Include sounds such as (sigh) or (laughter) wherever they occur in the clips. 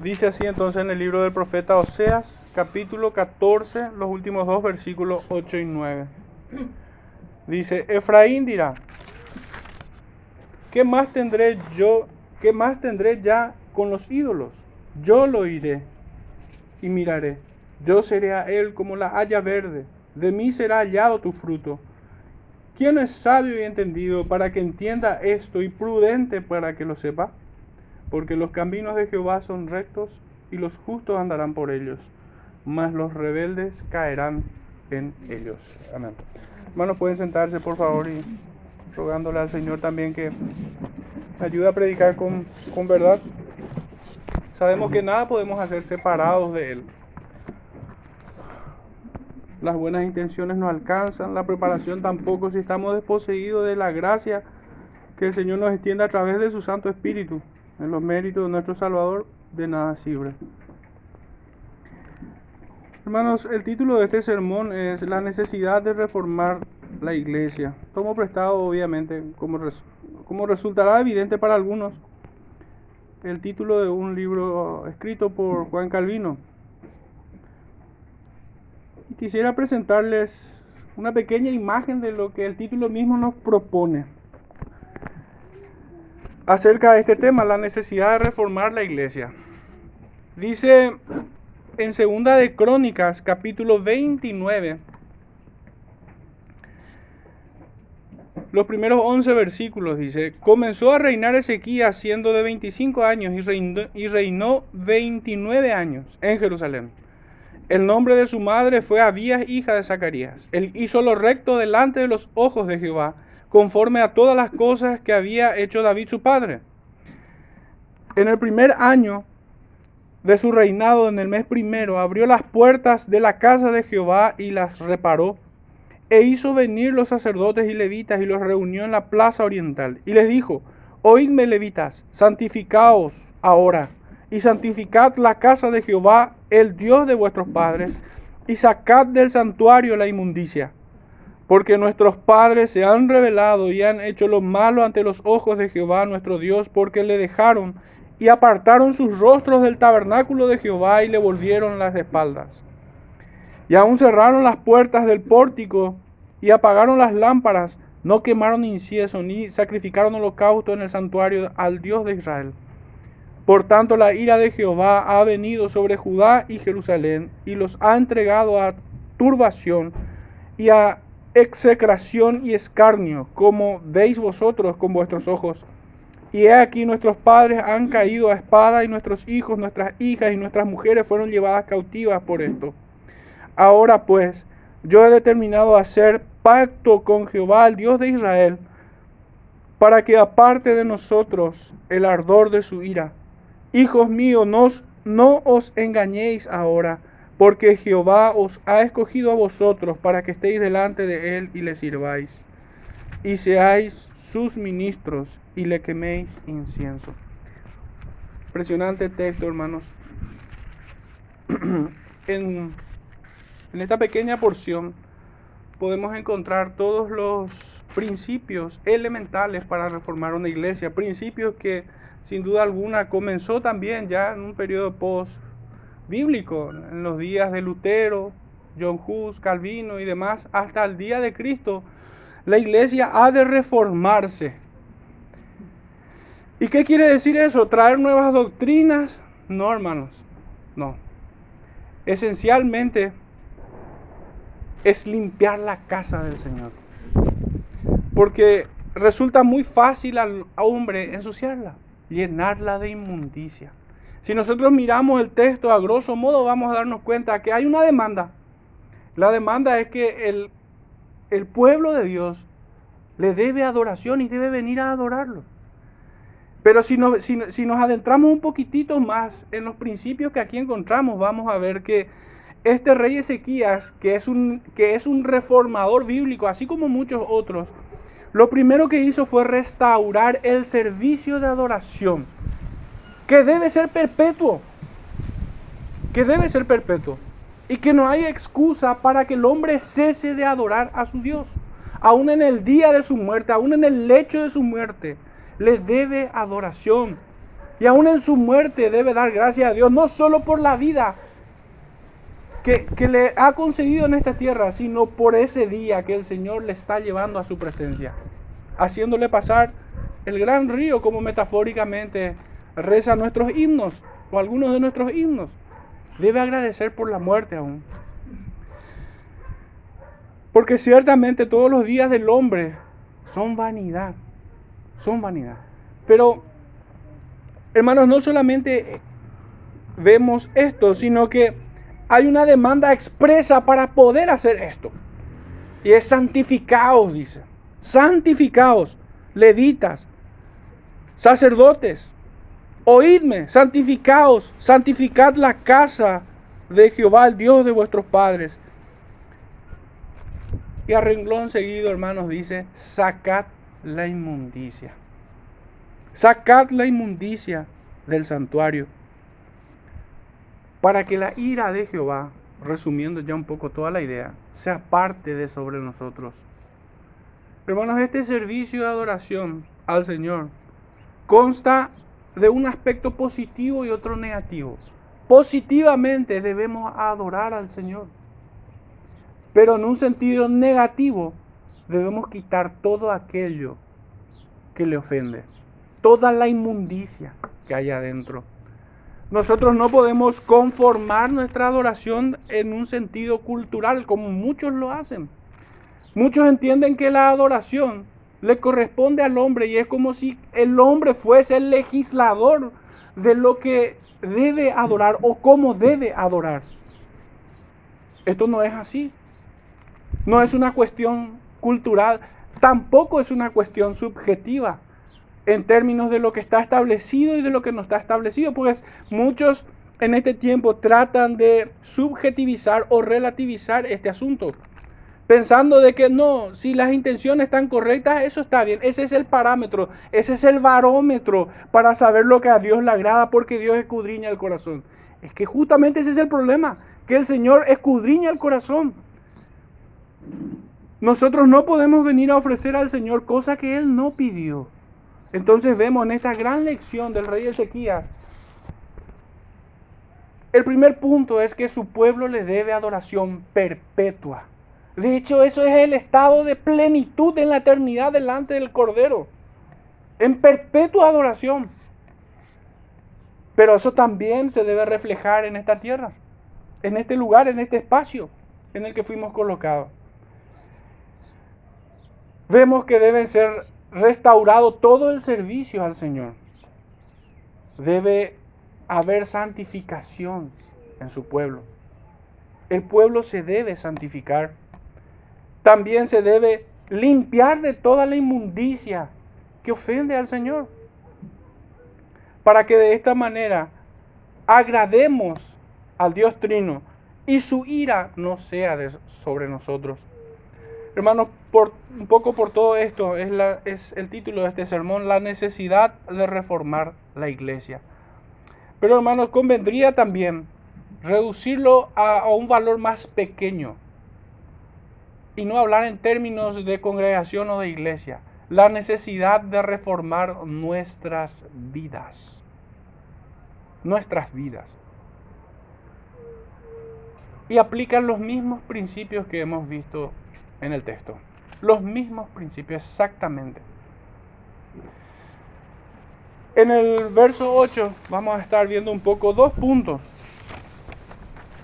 Dice así entonces en el libro del profeta Oseas, capítulo 14, los últimos dos versículos 8 y 9. Dice, Efraín dirá, ¿qué más tendré yo, qué más tendré ya con los ídolos? Yo lo iré y miraré. Yo seré a él como la haya verde. De mí será hallado tu fruto. ¿Quién es sabio y entendido para que entienda esto y prudente para que lo sepa? Porque los caminos de Jehová son rectos y los justos andarán por ellos, mas los rebeldes caerán en ellos. Amén. Hermanos, pueden sentarse por favor y rogándole al Señor también que ayude a predicar con, con verdad. Sabemos que nada podemos hacer separados de Él. Las buenas intenciones no alcanzan, la preparación tampoco si estamos desposeídos de la gracia que el Señor nos extiende a través de su Santo Espíritu. En los méritos de nuestro Salvador, de nada sirve. Hermanos, el título de este sermón es La necesidad de reformar la iglesia. Tomo prestado, obviamente, como, como resultará evidente para algunos, el título de un libro escrito por Juan Calvino, quisiera presentarles una pequeña imagen de lo que el título mismo nos propone acerca de este tema, la necesidad de reformar la iglesia. Dice en Segunda de Crónicas, capítulo 29, los primeros 11 versículos, dice, comenzó a reinar Ezequías siendo de 25 años y reinó, y reinó 29 años en Jerusalén. El nombre de su madre fue Abías, hija de Zacarías. Él hizo lo recto delante de los ojos de Jehová, conforme a todas las cosas que había hecho David su padre. En el primer año de su reinado, en el mes primero, abrió las puertas de la casa de Jehová y las reparó, e hizo venir los sacerdotes y levitas y los reunió en la plaza oriental. Y les dijo, oídme levitas, santificaos ahora y santificad la casa de Jehová, el Dios de vuestros padres, y sacad del santuario la inmundicia. Porque nuestros padres se han rebelado y han hecho lo malo ante los ojos de Jehová nuestro Dios, porque le dejaron y apartaron sus rostros del tabernáculo de Jehová y le volvieron las espaldas. Y aún cerraron las puertas del pórtico y apagaron las lámparas, no quemaron incienso ni sacrificaron holocausto en el santuario al Dios de Israel. Por tanto, la ira de Jehová ha venido sobre Judá y Jerusalén y los ha entregado a turbación y a execración y escarnio, como veis vosotros con vuestros ojos. Y he aquí nuestros padres han caído a espada y nuestros hijos, nuestras hijas y nuestras mujeres fueron llevadas cautivas por esto. Ahora pues, yo he determinado hacer pacto con Jehová, el Dios de Israel, para que aparte de nosotros el ardor de su ira Hijos míos, no, no os engañéis ahora, porque Jehová os ha escogido a vosotros para que estéis delante de Él y le sirváis, y seáis sus ministros y le queméis incienso. Impresionante texto, hermanos. (clears throat) en, en esta pequeña porción podemos encontrar todos los principios elementales para reformar una iglesia, principios que sin duda alguna, comenzó también ya en un periodo post-bíblico, en los días de Lutero, John Hus, Calvino y demás, hasta el día de Cristo. La iglesia ha de reformarse. ¿Y qué quiere decir eso? ¿Traer nuevas doctrinas? No, hermanos, no. Esencialmente es limpiar la casa del Señor. Porque resulta muy fácil al hombre ensuciarla llenarla de inmundicia. Si nosotros miramos el texto a grosso modo, vamos a darnos cuenta que hay una demanda. La demanda es que el, pueblo de Dios le debe adoración y debe venir a adorarlo. Pero si, si, si, nos adentramos un poquitito más en los principios que aquí encontramos, vamos a ver que este rey Ezequías, que es un, que es un reformador bíblico, así como muchos otros, lo primero que hizo fue restaurar el servicio de adoración, que debe ser perpetuo, que debe ser perpetuo, y que no hay excusa para que el hombre cese de adorar a su Dios. Aún en el día de su muerte, aún en el lecho de su muerte, le debe adoración. Y aún en su muerte debe dar gracias a Dios, no solo por la vida que, que, le ha concedido en esta tierra, sino por ese día que el Señor le está llevando a su presencia, haciéndole pasar el gran río, como metafóricamente reza nuestros himnos o algunos de nuestros himnos. Debe agradecer por la muerte aún. Porque ciertamente todos los días del hombre son vanidad. Son vanidad. Pero, hermanos, no solamente vemos esto, sino que hay una demanda expresa para poder hacer esto. Y es santificaos, dice. Santificaos, levitas, sacerdotes, oídme, santificaos, santificad la casa de Jehová, el Dios de vuestros padres. Y a renglón seguido, hermanos, dice, sacad la inmundicia. Sacad la inmundicia del santuario. Para que la ira de Jehová, resumiendo ya un poco toda la idea, sea parte de sobre nosotros. Hermanos, este servicio de adoración al Señor consta de un aspecto positivo y otro negativo. Positivamente debemos adorar al Señor. Pero en un sentido negativo debemos quitar todo aquello que le ofende. Toda la inmundicia que hay adentro. Nosotros no podemos conformar nuestra adoración en un sentido cultural como muchos lo hacen. Muchos entienden que la adoración le corresponde al hombre y es como si el hombre fuese el legislador de lo que debe adorar o cómo debe adorar. Esto no es así. No es una cuestión cultural, tampoco es una cuestión subjetiva en términos de lo que está establecido y de lo que no está establecido, pues muchos en este tiempo tratan de subjetivizar o relativizar este asunto pensando de que no, si las intenciones están correctas, eso está bien. Ese es el parámetro, ese es el barómetro para saber lo que a Dios le agrada porque Dios escudriña el corazón. Es que justamente ese es el problema, que el Señor escudriña el corazón. Nosotros no podemos venir a ofrecer al Señor cosas que Él no pidió. Entonces vemos en esta gran lección del rey Ezequías, el primer punto es que su pueblo le debe adoración perpetua. De hecho, eso es el estado de plenitud en la eternidad delante del Cordero. En perpetua adoración. Pero eso también se debe reflejar en esta tierra, en este lugar, en este espacio en el que fuimos colocados. Vemos que debe ser restaurado todo el servicio al Señor. Debe haber santificación en su pueblo. El pueblo se debe santificar también se debe limpiar de toda la inmundicia que ofende al Señor. Para que de esta manera agrademos al Dios Trino y su ira no sea sobre nosotros. Hermanos, por, un poco por todo esto es, el título de este sermón, la necesidad de reformar la iglesia. Pero hermanos, convendría también reducirlo a un valor más pequeño y no hablar en términos de congregación o de iglesia. La necesidad de reformar nuestras vidas. Nuestras vidas. Y aplican los mismos principios que hemos visto en el texto. Los mismos principios exactamente. En el verso 8 vamos a estar viendo un poco dos puntos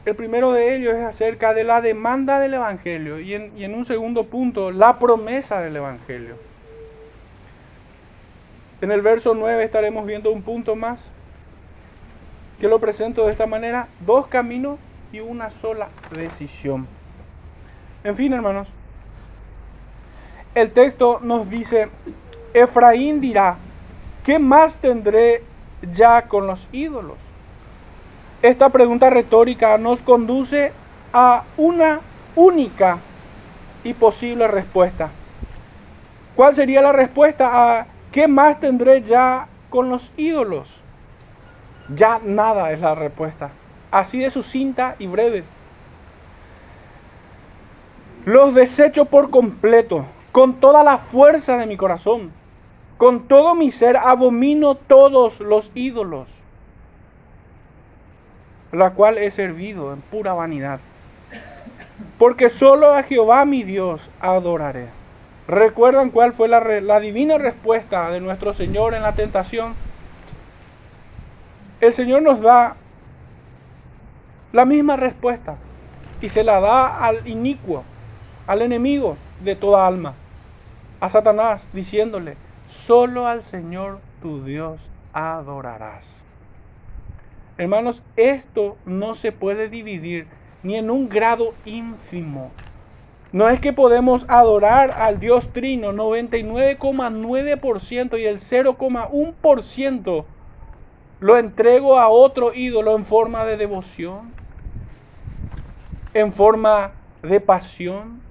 el primero de ellos es acerca de la demanda del Evangelio y en, un segundo punto, la promesa del Evangelio. En el verso 9 estaremos viendo un punto más que lo presento de esta manera, dos caminos y una sola decisión. En fin, hermanos, el texto nos dice, Efraín dirá, ¿qué más tendré ya con los ídolos? Esta pregunta retórica nos conduce a una única y posible respuesta. ¿Cuál sería la respuesta a qué más tendré ya con los ídolos? Ya nada es la respuesta. Así de sucinta y breve. Los desecho por completo, con toda la fuerza de mi corazón. Con todo mi ser abomino todos los ídolos, la cual he servido en pura vanidad. Porque solo a Jehová mi Dios adoraré. ¿Recuerdan cuál fue la, divina respuesta de nuestro Señor en la tentación? El Señor nos da la misma respuesta y se la da al inicuo, al enemigo de toda alma, a Satanás, diciéndole, solo al Señor tu Dios adorarás. Hermanos, esto no se puede dividir ni en un grado ínfimo. No es que podemos adorar al Dios Trino 99,9% y el 0,1% lo entrego a otro ídolo en forma de devoción, en forma de pasión,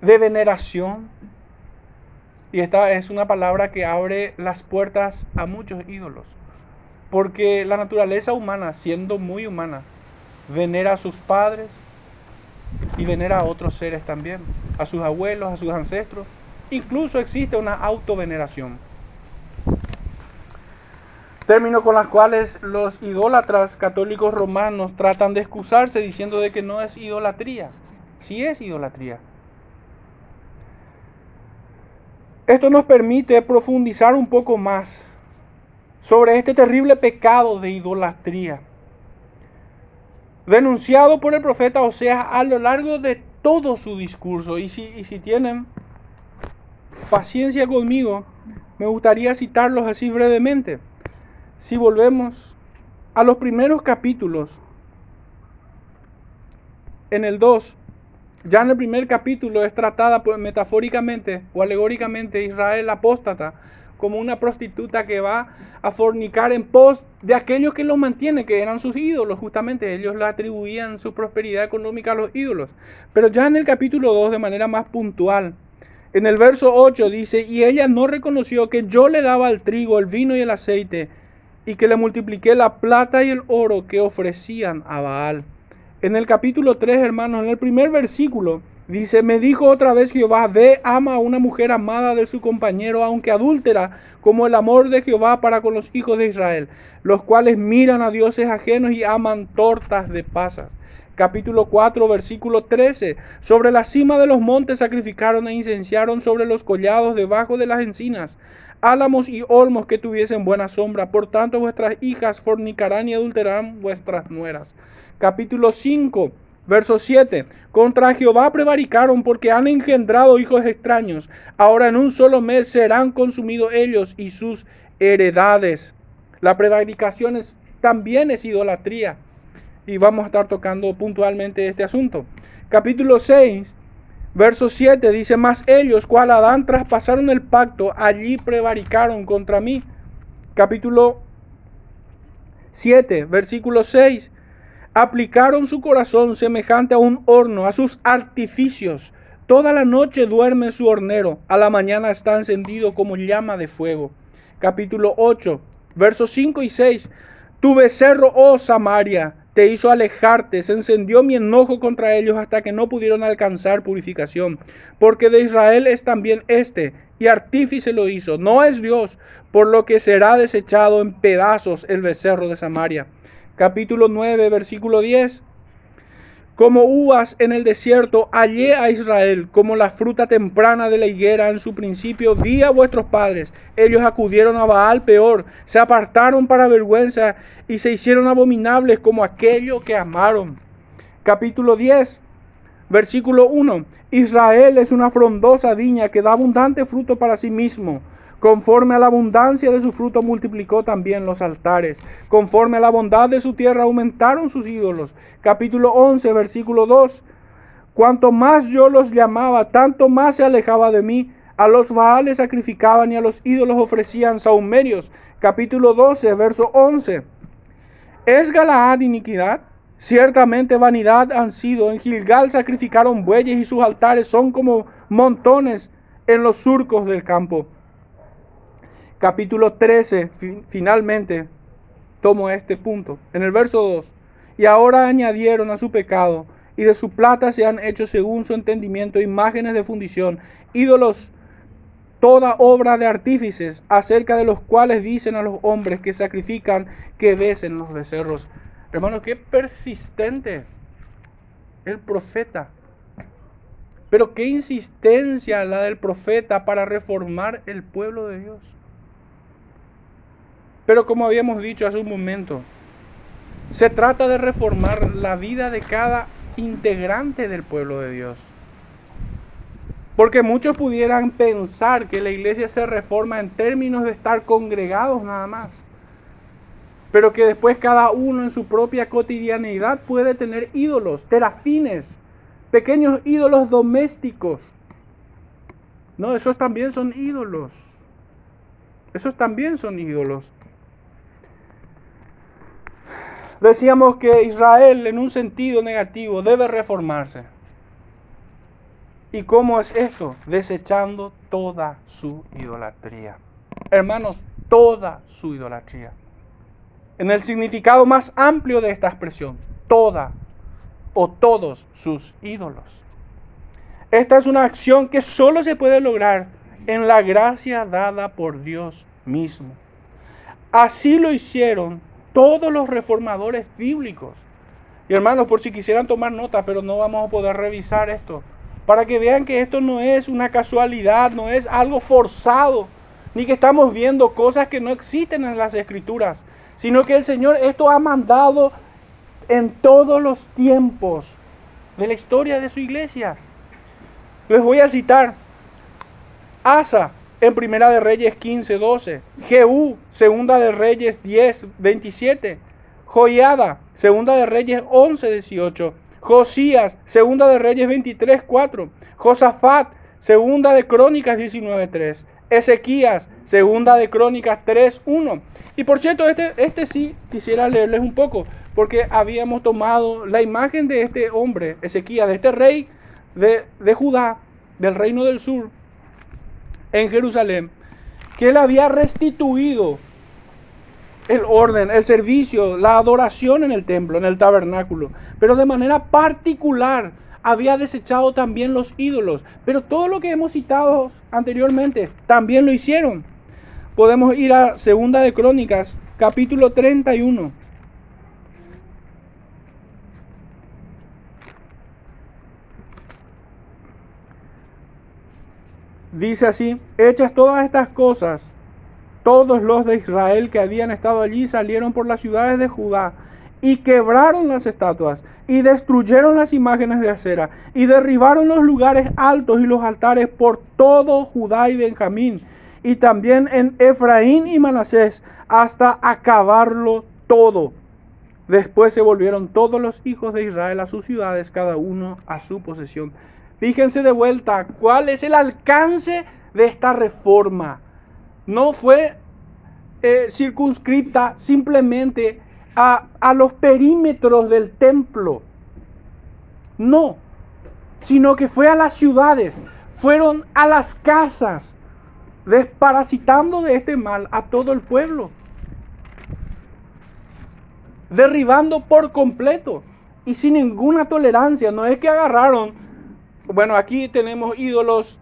de veneración. Y esta es una palabra que abre las puertas a muchos ídolos. Porque la naturaleza humana, siendo muy humana, venera a sus padres y venera a otros seres también, a sus abuelos, a sus ancestros. Incluso existe una autoveneración. Término con las cuales los idólatras católicos romanos tratan de excusarse diciendo de que no es idolatría. Sí es idolatría. Esto nos permite profundizar un poco más sobre este terrible pecado de idolatría, denunciado por el profeta Oseas a lo largo de todo su discurso. Y si, y si tienen paciencia conmigo, me gustaría citarlos así brevemente. Si volvemos a los primeros capítulos, en el 2, ya en el primer capítulo es tratada pues, metafóricamente o alegóricamente Israel apóstata como una prostituta que va a fornicar en pos de aquellos que los mantienen, que eran sus ídolos, justamente ellos le atribuían su prosperidad económica a los ídolos. Pero ya en el capítulo 2, de manera más puntual, en el verso 8 dice, y ella no reconoció que yo le daba el trigo, el vino y el aceite, y que le multipliqué la plata y el oro que ofrecían a Baal. En el capítulo 3, hermanos, en el primer versículo, dice, me dijo otra vez Jehová, ve, ama a una mujer amada de su compañero, aunque adúltera, como el amor de Jehová para con los hijos de Israel, los cuales miran a dioses ajenos y aman tortas de pasas. Capítulo 4, versículo 13. Sobre la cima de los montes sacrificaron e incenciaron sobre los collados debajo de las encinas álamos y olmos que tuviesen buena sombra. Por tanto, vuestras hijas fornicarán y adulterarán vuestras nueras capítulo 5, verso 7. Contra Jehová prevaricaron porque han engendrado hijos extraños. Ahora en un solo mes serán consumidos ellos y sus heredades. La prevaricación es, también es idolatría. Y vamos a estar tocando puntualmente este asunto. Capítulo 6, verso 7 dice, más ellos, cual Adán traspasaron el pacto, allí prevaricaron contra mí. Capítulo 7, versículo 6 aplicaron su corazón semejante a un horno, a sus artificios. Toda la noche duerme su hornero, a la mañana está encendido como llama de fuego. Capítulo 8, versos 5 y 6. Tu becerro, oh Samaria, te hizo alejarte, se encendió mi enojo contra ellos hasta que no pudieron alcanzar purificación. Porque de Israel es también este, y artífice lo hizo, no es Dios, por lo que será desechado en pedazos el becerro de Samaria capítulo 9, versículo 10. Como uvas en el desierto, hallé a Israel como la fruta temprana de la higuera en su principio. Vi a vuestros padres. Ellos acudieron a Baal peor, se apartaron para vergüenza y se hicieron abominables como aquello que amaron. Capítulo 10, versículo 1. Israel es una frondosa viña que da abundante fruto para sí mismo Conforme a la abundancia de su fruto multiplicó también los altares. Conforme a la bondad de su tierra aumentaron sus ídolos. Capítulo 11, versículo 2. Cuanto más yo los llamaba, tanto más se alejaba de mí. A los baales sacrificaban y a los ídolos ofrecían saumerios. Capítulo 12, verso 11. ¿Es Galaad iniquidad? Ciertamente vanidad han sido. En Gilgal sacrificaron bueyes y sus altares son como montones en los surcos del campo capítulo 13, finalmente tomo este punto. En el verso 2, y ahora añadieron a su pecado y de su plata se han hecho según su entendimiento imágenes de fundición, ídolos, toda obra de artífices, acerca de los cuales dicen a los hombres que sacrifican que besen los becerros. Hermano, qué persistente el profeta. Pero qué insistencia la del profeta para reformar el pueblo de Dios. Pero como habíamos dicho hace un momento, se trata de reformar la vida de cada integrante del pueblo de Dios. Porque muchos pudieran pensar que la iglesia se reforma en términos de estar congregados nada más. Pero que después cada uno en su propia cotidianidad puede tener ídolos, terafines, pequeños ídolos domésticos. No, esos también son ídolos. Esos también son ídolos. Decíamos que Israel en un sentido negativo debe reformarse. ¿Y cómo es esto? Desechando toda su idolatría. Hermanos, toda su idolatría. En el significado más amplio de esta expresión, toda o todos sus ídolos. Esta es una acción que solo se puede lograr en la gracia dada por Dios mismo. Así lo hicieron todos los reformadores bíblicos. Y hermanos, por si quisieran tomar nota, pero no vamos a poder revisar esto, para que vean que esto no es una casualidad, no es algo forzado, ni que estamos viendo cosas que no existen en las escrituras, sino que el Señor esto ha mandado en todos los tiempos de la historia de su iglesia. Les voy a citar Asa en Primera de Reyes 15, 12, Jehú, Segunda de Reyes 10, 27, Joiada, Segunda de Reyes 11, 18, Josías, Segunda de Reyes 23, 4, Josafat, Segunda de Crónicas 19, 3, Ezequías, Segunda de Crónicas 3, 1. Y por cierto, este, este sí quisiera leerles un poco, porque habíamos tomado la imagen de este hombre, Ezequías, de este rey de, de Judá, del reino del sur, en Jerusalén, que él había restituido el orden, el servicio, la adoración en el templo, en el tabernáculo, pero de manera particular había desechado también los ídolos, pero todo lo que hemos citado anteriormente también lo hicieron. Podemos ir a Segunda de Crónicas, capítulo 31. Dice así, hechas todas estas cosas, todos los de Israel que habían estado allí salieron por las ciudades de Judá y quebraron las estatuas y destruyeron las imágenes de acera y derribaron los lugares altos y los altares por todo Judá y Benjamín y también en Efraín y Manasés hasta acabarlo todo. Después se volvieron todos los hijos de Israel a sus ciudades, cada uno a su posesión. Fíjense de vuelta, ¿cuál es el alcance de esta reforma? No fue eh, circunscrita simplemente a, a los perímetros del templo. No, sino que fue a las ciudades, fueron a las casas, desparasitando de este mal a todo el pueblo, derribando por completo y sin ninguna tolerancia. No es que agarraron bueno, aquí tenemos ídolos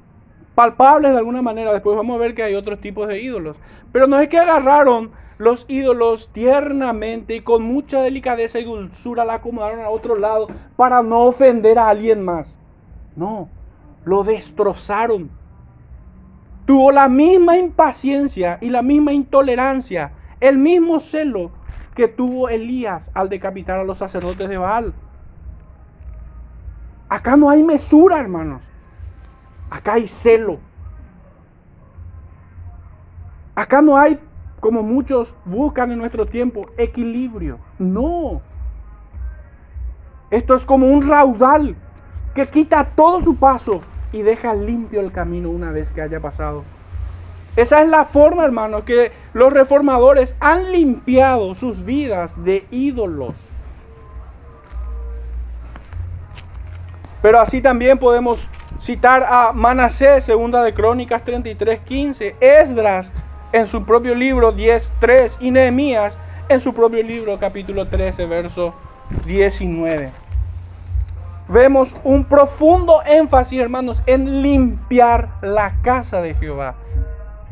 palpables de alguna manera. Después vamos a ver que hay otros tipos de ídolos. Pero no es que agarraron los ídolos tiernamente y con mucha delicadeza y dulzura la acomodaron a otro lado para no ofender a alguien más. No, lo destrozaron. Tuvo la misma impaciencia y la misma intolerancia, el mismo celo que tuvo Elías al decapitar a los sacerdotes de Baal. Acá no hay mesura, hermanos. Acá hay celo. Acá no hay, como muchos buscan en nuestro tiempo, equilibrio. No. Esto es como un raudal que quita todo su paso y deja limpio el camino una vez que haya pasado. Esa es la forma, hermanos, que los reformadores han limpiado sus vidas de ídolos. Pero así también podemos citar a Manasés, segunda de Crónicas 33, 15, Esdras en su propio libro 10, 3 y Nehemías en su propio libro capítulo 13, verso 19. vemos un profundo énfasis, hermanos, en limpiar la casa de Jehová.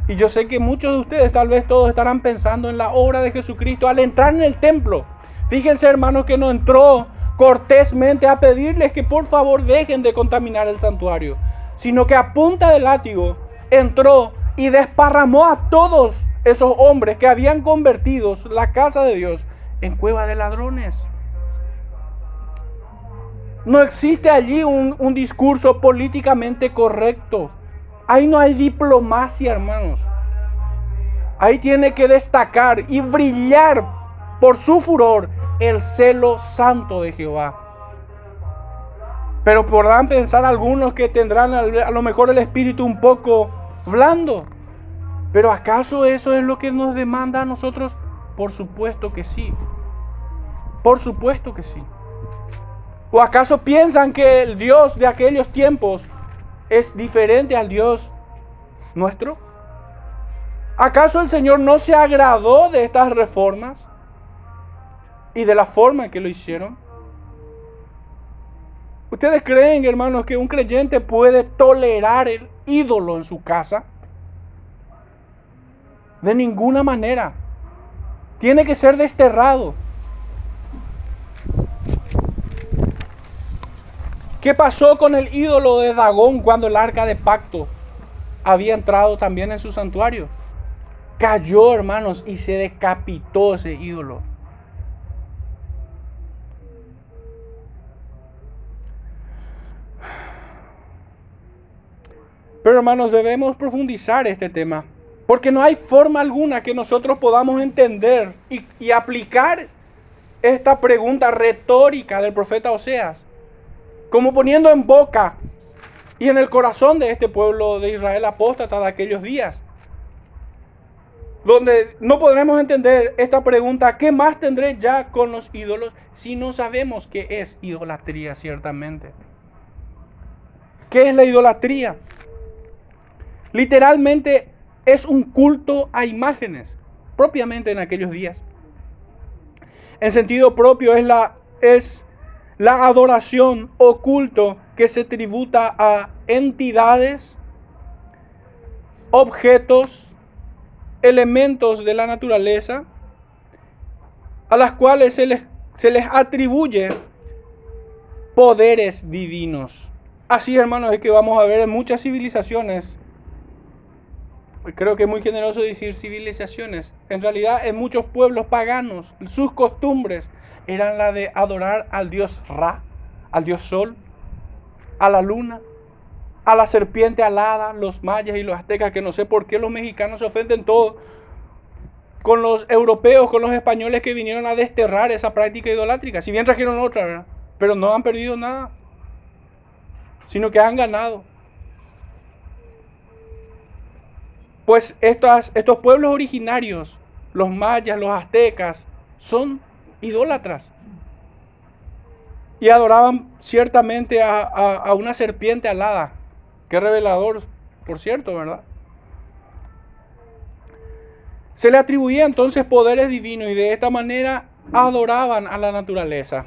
Y yo sé que muchos de ustedes, tal vez todos, estarán pensando en la obra de Jesucristo al entrar en el templo. Fíjense, hermanos, que no entró cortésmente a pedirles que por favor dejen de contaminar el santuario, sino que a punta de látigo entró y desparramó a todos esos hombres que habían convertido la casa de Dios en cueva de ladrones. No existe allí un, un discurso políticamente correcto. Ahí no hay diplomacia, hermanos. Ahí tiene que destacar y brillar por su furor el celo santo de Jehová. Pero podrán pensar algunos que tendrán a lo mejor el espíritu un poco blando. Pero ¿acaso eso es lo que nos demanda a nosotros? Por supuesto que sí. Por supuesto que sí. ¿O acaso piensan que el Dios de aquellos tiempos es diferente al Dios nuestro? ¿Acaso el Señor no se agradó de estas reformas y de la forma en que lo hicieron? ¿Ustedes creen, hermanos, que un creyente puede tolerar el ídolo en su casa? De ninguna manera. Tiene que ser desterrado. ¿Qué pasó con el ídolo de Dagón cuando el arca de pacto había entrado también en su santuario? Cayó, hermanos, y se decapitó ese ídolo. Pero hermanos, debemos profundizar este tema. Porque no hay forma alguna que nosotros podamos entender y, aplicar esta pregunta retórica del profeta Oseas como poniendo en boca y en el corazón de este pueblo de Israel apóstata de aquellos días. Donde no podremos entender esta pregunta, ¿qué más tendré ya con los ídolos si no sabemos qué es idolatría ciertamente? ¿Qué es la idolatría? Literalmente es un culto a imágenes, propiamente en aquellos días. En sentido propio es la, es la adoración o culto que se tributa a entidades, objetos, elementos de la naturaleza, a las cuales se les, se les atribuye poderes divinos. Así, hermanos, es que vamos a ver en muchas civilizaciones, creo que es muy generoso decir civilizaciones, en realidad en muchos pueblos paganos, sus costumbres eran la de adorar al dios Ra, al dios Sol, a la luna, a la serpiente alada, los mayas y los aztecas, que no sé por qué los mexicanos se ofenden todos con los europeos, con los españoles que vinieron a desterrar esa práctica idolátrica. Si bien trajeron otra, pero no han perdido nada, sino que han ganado. Pues estos, estos pueblos originarios, los mayas, los aztecas, son idólatras. Y adoraban ciertamente a, una serpiente alada. Qué revelador, por cierto, ¿verdad? Se le atribuía entonces poderes divinos y de esta manera adoraban a la naturaleza.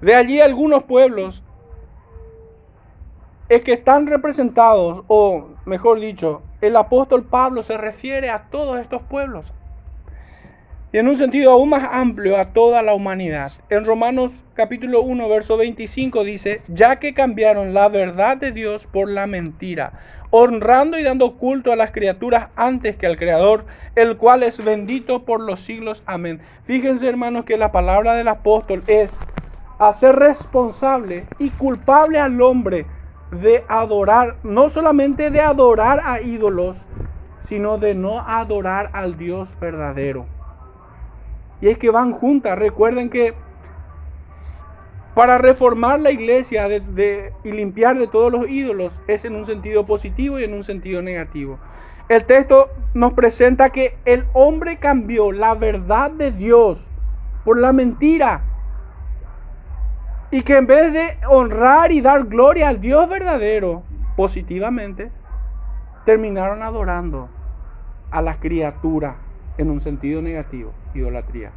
De allí algunos pueblos es que están representados, o mejor dicho, el apóstol Pablo se refiere a todos estos pueblos, y en un sentido aún más amplio a toda la humanidad. En Romanos capítulo 1, verso 25 dice, ya que cambiaron la verdad de Dios por la mentira, honrando y dando culto a las criaturas antes que al Creador, el cual es bendito por los siglos. Amén. Fíjense hermanos que la palabra del apóstol es hacer responsable y culpable al hombre de adorar, no solamente de adorar a ídolos, sino de no adorar al Dios verdadero. Y es que van juntas. Recuerden que para reformar la iglesia y limpiar de todos los ídolos es en un sentido positivo y en un sentido negativo. El texto nos presenta que el hombre cambió la verdad de Dios por la mentira. Y que en vez de honrar y dar gloria al Dios verdadero positivamente, terminaron adorando a la criatura en un sentido negativo, idolatría.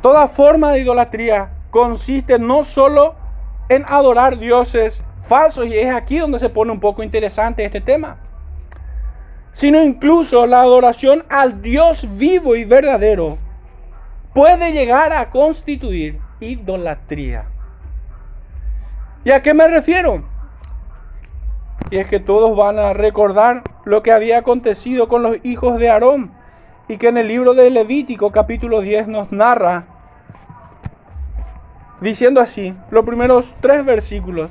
Toda forma de idolatría consiste no solo en adorar dioses falsos, y es aquí donde se pone un poco interesante este tema, sino incluso la adoración al Dios vivo y verdadero puede llegar a constituir idolatría. ¿Y a qué me refiero? Y es que todos van a recordar lo que había acontecido con los hijos de Aarón y que en el libro de Levítico capítulo 10 nos narra diciendo así, los primeros tres versículos.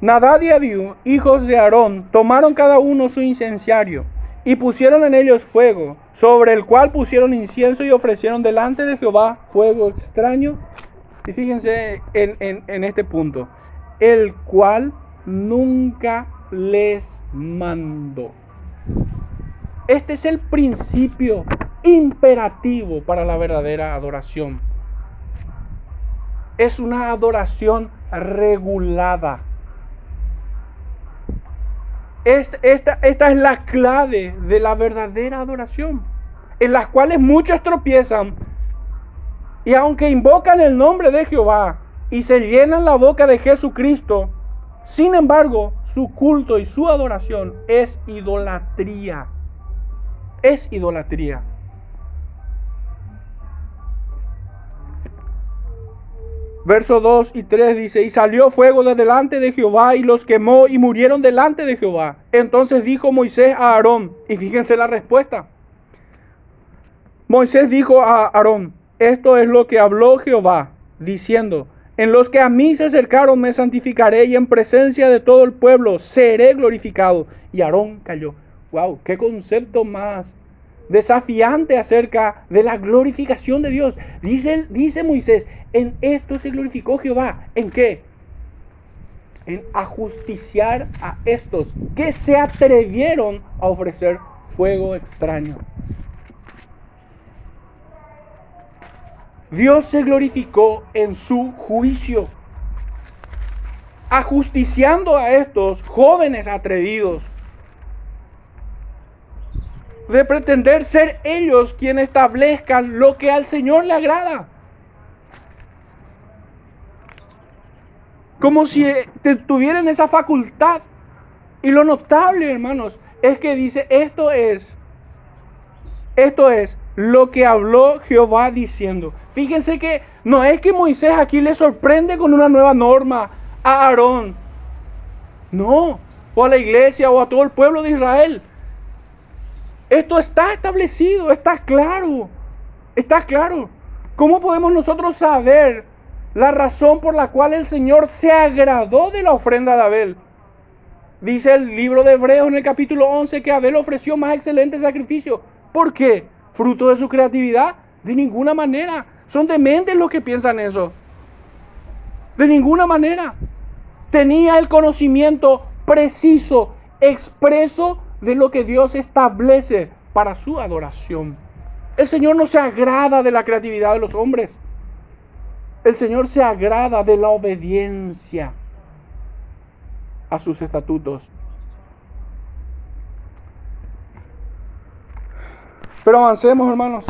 Nadad y Abiú, hijos de Aarón, tomaron cada uno su incenciario y pusieron en ellos fuego, sobre el cual pusieron incienso y ofrecieron delante de Jehová fuego extraño. Y fíjense en, en este punto, el cual nunca les mandó. Este es el principio imperativo para la verdadera adoración. Es una adoración regulada. Esta, es la clave de la verdadera adoración, en las cuales muchos tropiezan y aunque invocan el nombre de Jehová y se llenan la boca de Jesucristo, sin embargo, su culto y su adoración es idolatría. Es idolatría. Verso 2 y 3 dice, y salió fuego de delante de Jehová y los quemó y murieron delante de Jehová. Entonces dijo Moisés a Aarón, y fíjense la respuesta. Moisés dijo a Aarón, esto es lo que habló Jehová, diciendo, en los que a mí se acercaron me santificaré y en presencia de todo el pueblo seré glorificado. Y Aarón cayó. ¡Wow! ¡Qué concepto más desafiante acerca de la glorificación de Dios! Dice, dice Moisés, en esto se glorificó Jehová. ¿En qué? En ajusticiar a estos que se atrevieron a ofrecer fuego extraño. Dios se glorificó en su juicio, ajusticiando a estos jóvenes atrevidos de pretender ser ellos quienes establezcan lo que al Señor le agrada. Como si tuvieran esa facultad. Y lo notable, hermanos, es que dice, esto es, esto es lo que habló Jehová diciendo. Fíjense que no es que Moisés aquí le sorprende con una nueva norma a Aarón. No, o a la iglesia o a todo el pueblo de Israel. Esto está establecido, está claro. Está claro. ¿Cómo podemos nosotros saber la razón por la cual el Señor se agradó de la ofrenda de Abel? Dice el libro de Hebreos en el capítulo 11 que Abel ofreció más excelente sacrificio. ¿Por qué? ¿Fruto de su creatividad? De ninguna manera. Son dementes los que piensan eso. De ninguna manera. Tenía el conocimiento preciso, expreso de lo que Dios establece para su adoración. El Señor no se agrada de la creatividad de los hombres. El Señor se agrada de la obediencia a sus estatutos. Pero avancemos, hermanos.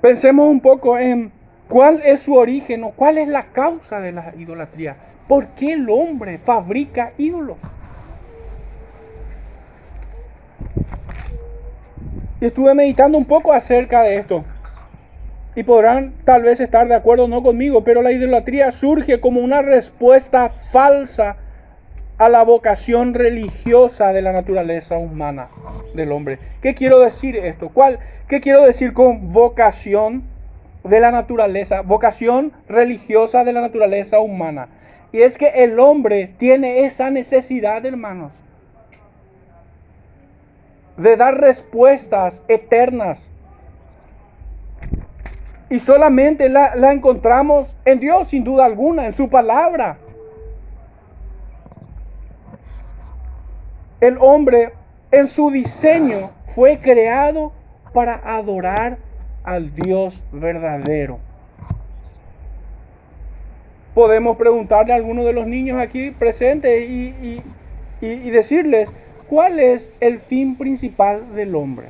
Pensemos un poco en cuál es su origen o cuál es la causa de la idolatría. ¿Por qué el hombre fabrica ídolos? Y estuve meditando un poco acerca de esto. Y podrán tal vez estar de acuerdo no conmigo, pero la idolatría surge como una respuesta falsa a la vocación religiosa de la naturaleza humana del hombre. ¿Qué quiero decir esto? ¿Cuál, ¿Qué quiero decir con vocación de la naturaleza? Vocación religiosa de la naturaleza humana. Y es que el hombre tiene esa necesidad, hermanos, de dar respuestas eternas. Y solamente la, la encontramos en Dios, sin duda alguna, en su palabra. El hombre en su diseño fue creado para adorar al Dios verdadero. Podemos preguntarle a algunos de los niños aquí presentes y, y decirles, ¿cuál es el fin principal del hombre?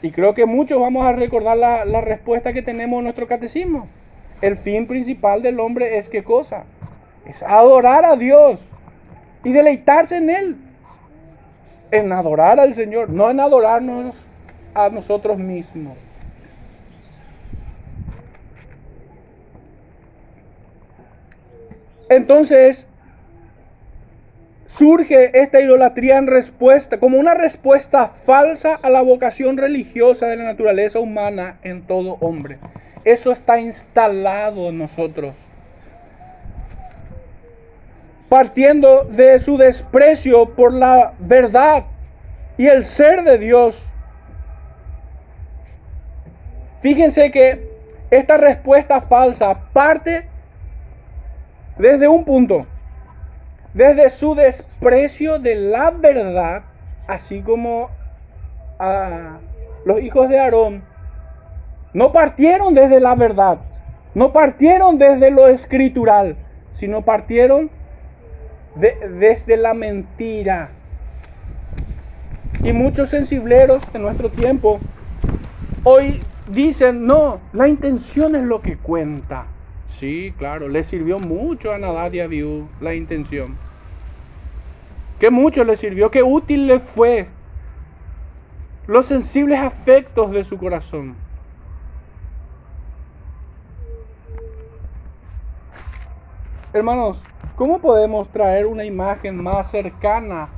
Y creo que muchos vamos a recordar la, respuesta que tenemos en nuestro catecismo. El fin principal del hombre es qué cosa? Es adorar a Dios y deleitarse en Él. En adorar al Señor, no en adorarnos a nosotros mismos. Entonces, surge esta idolatría en respuesta, como una respuesta falsa a la vocación religiosa de la naturaleza humana en todo hombre. Eso está instalado en nosotros. Partiendo de su desprecio por la verdad y el ser de Dios. Fíjense que esta respuesta falsa parte desde un punto, desde su desprecio de la verdad, así como a los hijos de Aarón, no partieron desde la verdad, no partieron desde lo escritural, sino partieron desde la mentira. Y muchos sensibleros de nuestro tiempo hoy dicen, no, la intención es lo que cuenta. Sí, claro, le sirvió mucho a Nadad y a la intención. Que mucho le sirvió, que útil le fue los sensibles afectos de su corazón. Hermanos, ¿cómo podemos traer una imagen más cercana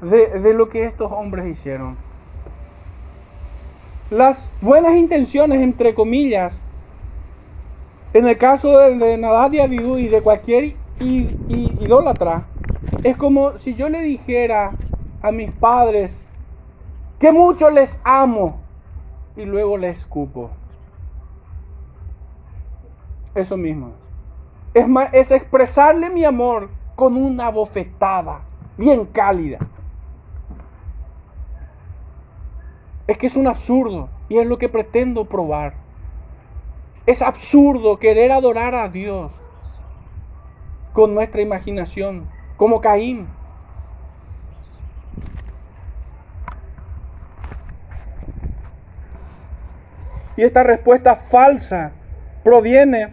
de, de lo que estos hombres hicieron? Las buenas intenciones, entre comillas, en el caso de, de Nadad y y de cualquier idólatra, es como si yo le dijera a mis padres que mucho les amo y luego les escupo. Eso mismo. Es, es expresarle mi amor con una bofetada bien cálida. Es que es un absurdo y es lo que pretendo probar. Es absurdo querer adorar a Dios con nuestra imaginación, como Caín. Y esta respuesta falsa proviene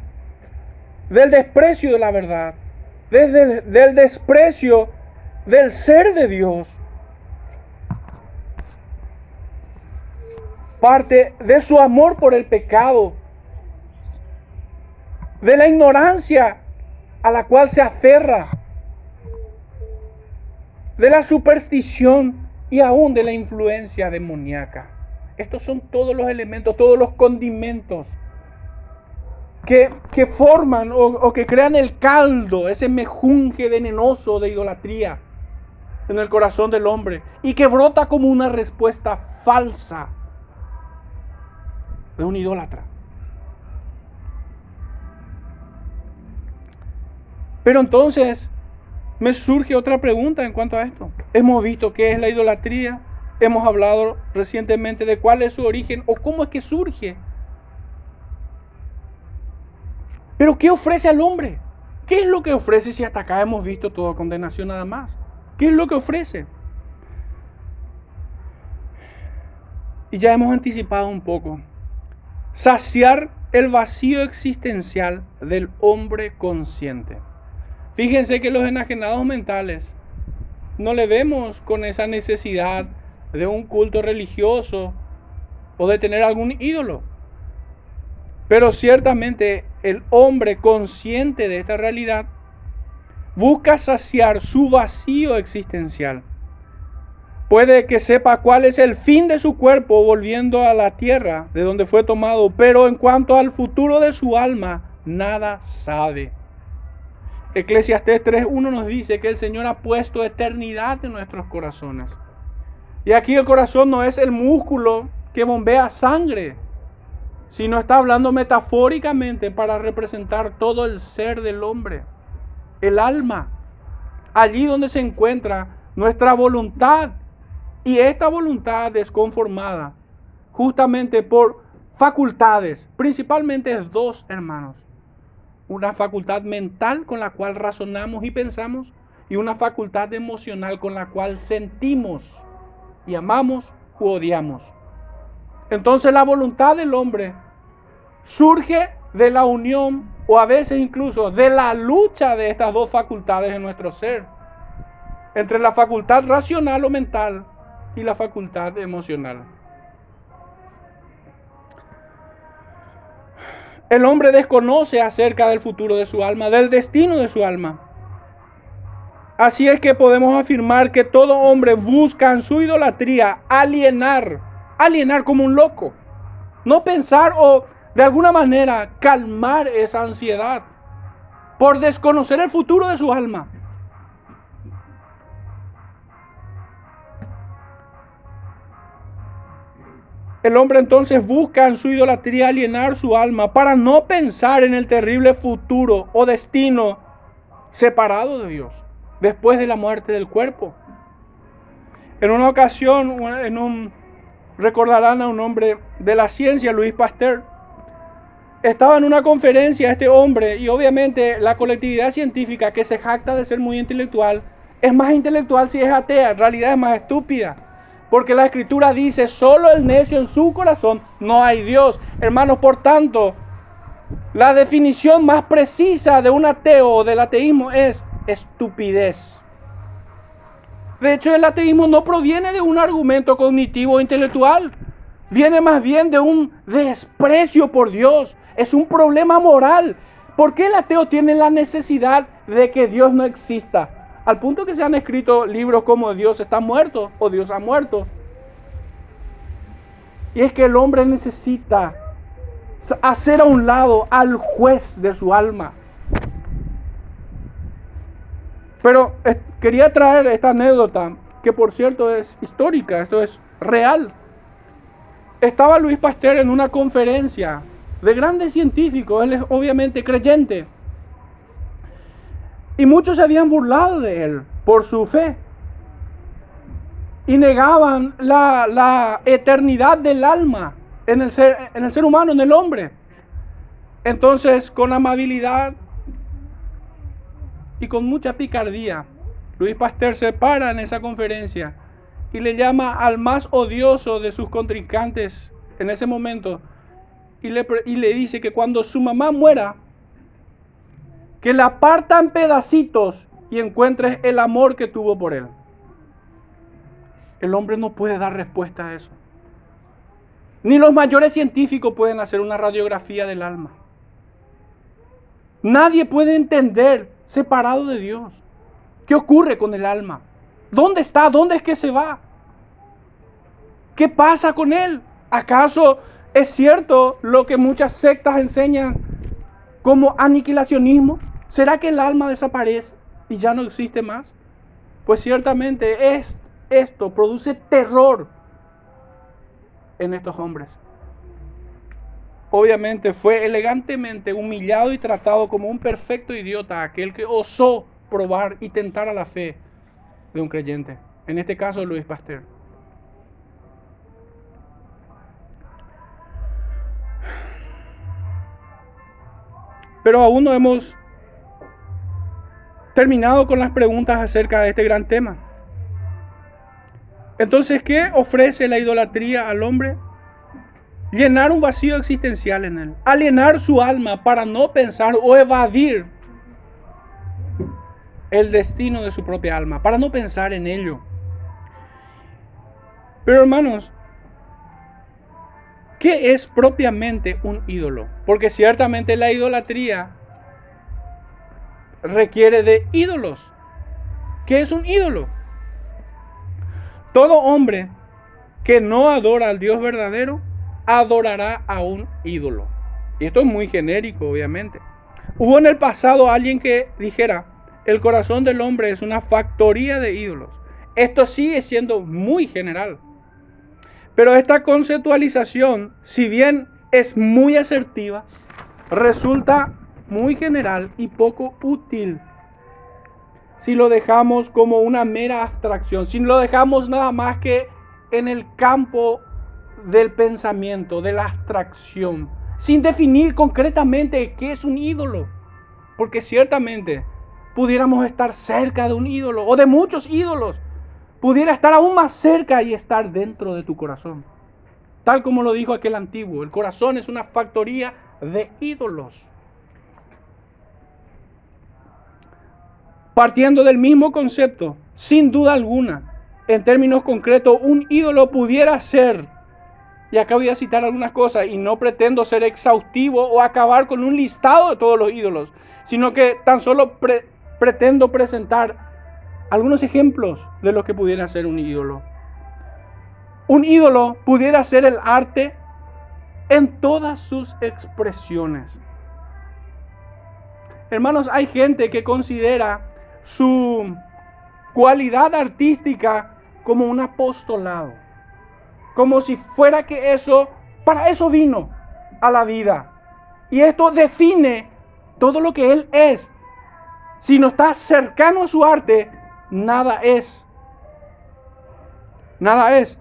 del desprecio de la verdad, desde el, del desprecio del ser de Dios. Parte de su amor por el pecado de la ignorancia a la cual se aferra, de la superstición y aún de la influencia demoníaca. Estos son todos los elementos, todos los condimentos que, forman o, o, que crean el caldo, ese mejunje venenoso de idolatría en el corazón del hombre y que brota como una respuesta falsa de un idólatra. Pero entonces me surge otra pregunta en cuanto a esto. Hemos visto qué es la idolatría, hemos hablado recientemente de cuál es su origen o cómo es que surge. Pero ¿qué ofrece al hombre? ¿Qué es lo que ofrece si hasta acá hemos visto toda condenación nada más? ¿Qué es lo que ofrece? Y ya hemos anticipado un poco. Saciar el vacío existencial del hombre consciente. Fíjense que los enajenados mentales no le vemos con esa necesidad de un culto religioso o de tener algún ídolo. Pero ciertamente el hombre consciente de esta realidad busca saciar su vacío existencial. Puede que sepa cuál es el fin de su cuerpo volviendo a la tierra de donde fue tomado, pero en cuanto al futuro de su alma, nada sabe. Eclesiastés 3.1 nos dice que el Señor ha puesto eternidad en nuestros corazones. Y aquí el corazón no es el músculo que bombea sangre, sino está hablando metafóricamente para representar todo el ser del hombre, el alma, allí donde se encuentra nuestra voluntad. Y esta voluntad es conformada justamente por facultades, principalmente dos hermanos una facultad mental con la cual razonamos y pensamos y una facultad emocional con la cual sentimos y amamos u odiamos. Entonces la voluntad del hombre surge de la unión o a veces incluso de la lucha de estas dos facultades en nuestro ser. Entre la facultad racional o mental y la facultad emocional. El hombre desconoce acerca del futuro de su alma, del destino de su alma. Así es que podemos afirmar que todo hombre busca en su idolatría alienar, alienar como un loco. No pensar o de alguna manera calmar esa ansiedad por desconocer el futuro de su alma. El hombre entonces busca en su idolatría alienar su alma para no pensar en el terrible futuro o destino separado de Dios después de la muerte del cuerpo. En una ocasión, en un, recordarán a un hombre de la ciencia, Luis Pasteur, estaba en una conferencia este hombre y obviamente la colectividad científica que se jacta de ser muy intelectual es más intelectual si es atea, en realidad es más estúpida. Porque la escritura dice, solo el necio en su corazón no hay Dios. Hermanos, por tanto, la definición más precisa de un ateo o del ateísmo es estupidez. De hecho, el ateísmo no proviene de un argumento cognitivo o intelectual. Viene más bien de un desprecio por Dios. Es un problema moral. ¿Por qué el ateo tiene la necesidad de que Dios no exista? Al punto que se han escrito libros como Dios está muerto o Dios ha muerto. Y es que el hombre necesita hacer a un lado al juez de su alma. Pero eh, quería traer esta anécdota, que por cierto es histórica, esto es real. Estaba Luis Pasteur en una conferencia de grandes científicos, él es obviamente creyente. Y muchos se habían burlado de él por su fe. Y negaban la, eternidad del alma en el, ser, en el ser humano, en el hombre. Entonces, con amabilidad y con mucha picardía, Luis Pasteur se para en esa conferencia y le llama al más odioso de sus contrincantes en ese momento y le, y le dice que cuando su mamá muera, que la parta en pedacitos y encuentres el amor que tuvo por él. El hombre no puede dar respuesta a eso. Ni los mayores científicos pueden hacer una radiografía del alma. Nadie puede entender separado de Dios. ¿Qué ocurre con el alma? ¿Dónde está? ¿Dónde es que se va? ¿Qué pasa con él? ¿Acaso es cierto lo que muchas sectas enseñan como aniquilacionismo? ¿Será que el alma desaparece y ya no existe más? Pues ciertamente es, esto produce terror en estos hombres. Obviamente fue elegantemente humillado y tratado como un perfecto idiota aquel que osó probar y tentar a la fe de un creyente. En este caso Luis Pasteur. Pero aún no hemos terminado con las preguntas acerca de este gran tema. Entonces, ¿qué ofrece la idolatría al hombre? Llenar un vacío existencial en él, alienar su alma para no pensar o evadir el destino de su propia alma, para no pensar en ello. Pero hermanos, ¿qué es propiamente un ídolo? Porque ciertamente la idolatría requiere de ídolos. ¿Qué es un ídolo? Todo hombre que no adora al Dios verdadero, adorará a un ídolo. Y esto es muy genérico, obviamente. Hubo en el pasado alguien que dijera, el corazón del hombre es una factoría de ídolos. Esto sigue siendo muy general. Pero esta conceptualización, si bien es muy asertiva, resulta muy general y poco útil si lo dejamos como una mera abstracción, si lo dejamos nada más que en el campo del pensamiento, de la abstracción, sin definir concretamente qué es un ídolo. Porque ciertamente pudiéramos estar cerca de un ídolo o de muchos ídolos. Pudiera estar aún más cerca y estar dentro de tu corazón. Tal como lo dijo aquel antiguo, el corazón es una factoría de ídolos. Partiendo del mismo concepto, sin duda alguna, en términos concretos, un ídolo pudiera ser, y acá voy a citar algunas cosas, y no pretendo ser exhaustivo o acabar con un listado de todos los ídolos, sino que tan solo pretendo presentar algunos ejemplos de lo que pudiera ser un ídolo. Un ídolo pudiera ser el arte en todas sus expresiones. Hermanos, hay gente que considera su cualidad artística como un apostolado. Como si fuera que eso, para eso vino a la vida. Y esto define todo lo que él es. Si no está cercano a su arte, nada es. Nada es.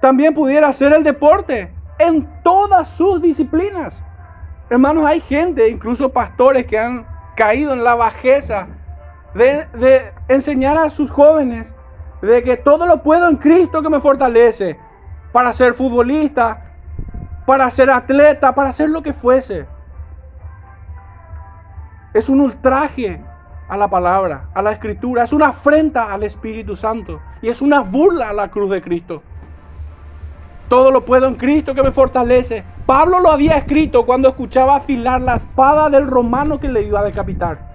También pudiera ser el deporte en todas sus disciplinas. Hermanos, hay gente, incluso pastores, que han caído en la bajeza de, enseñar a sus jóvenes de que todo lo puedo en Cristo que me fortalece para ser futbolista, para ser atleta, para hacer lo que fuese. Es un ultraje a la palabra, a la escritura, es una afrenta al Espíritu Santo y es una burla a la cruz de Cristo. Todo lo puedo en Cristo que me fortalece. Pablo lo había escrito cuando escuchaba afilar la espada del romano que le iba a decapitar.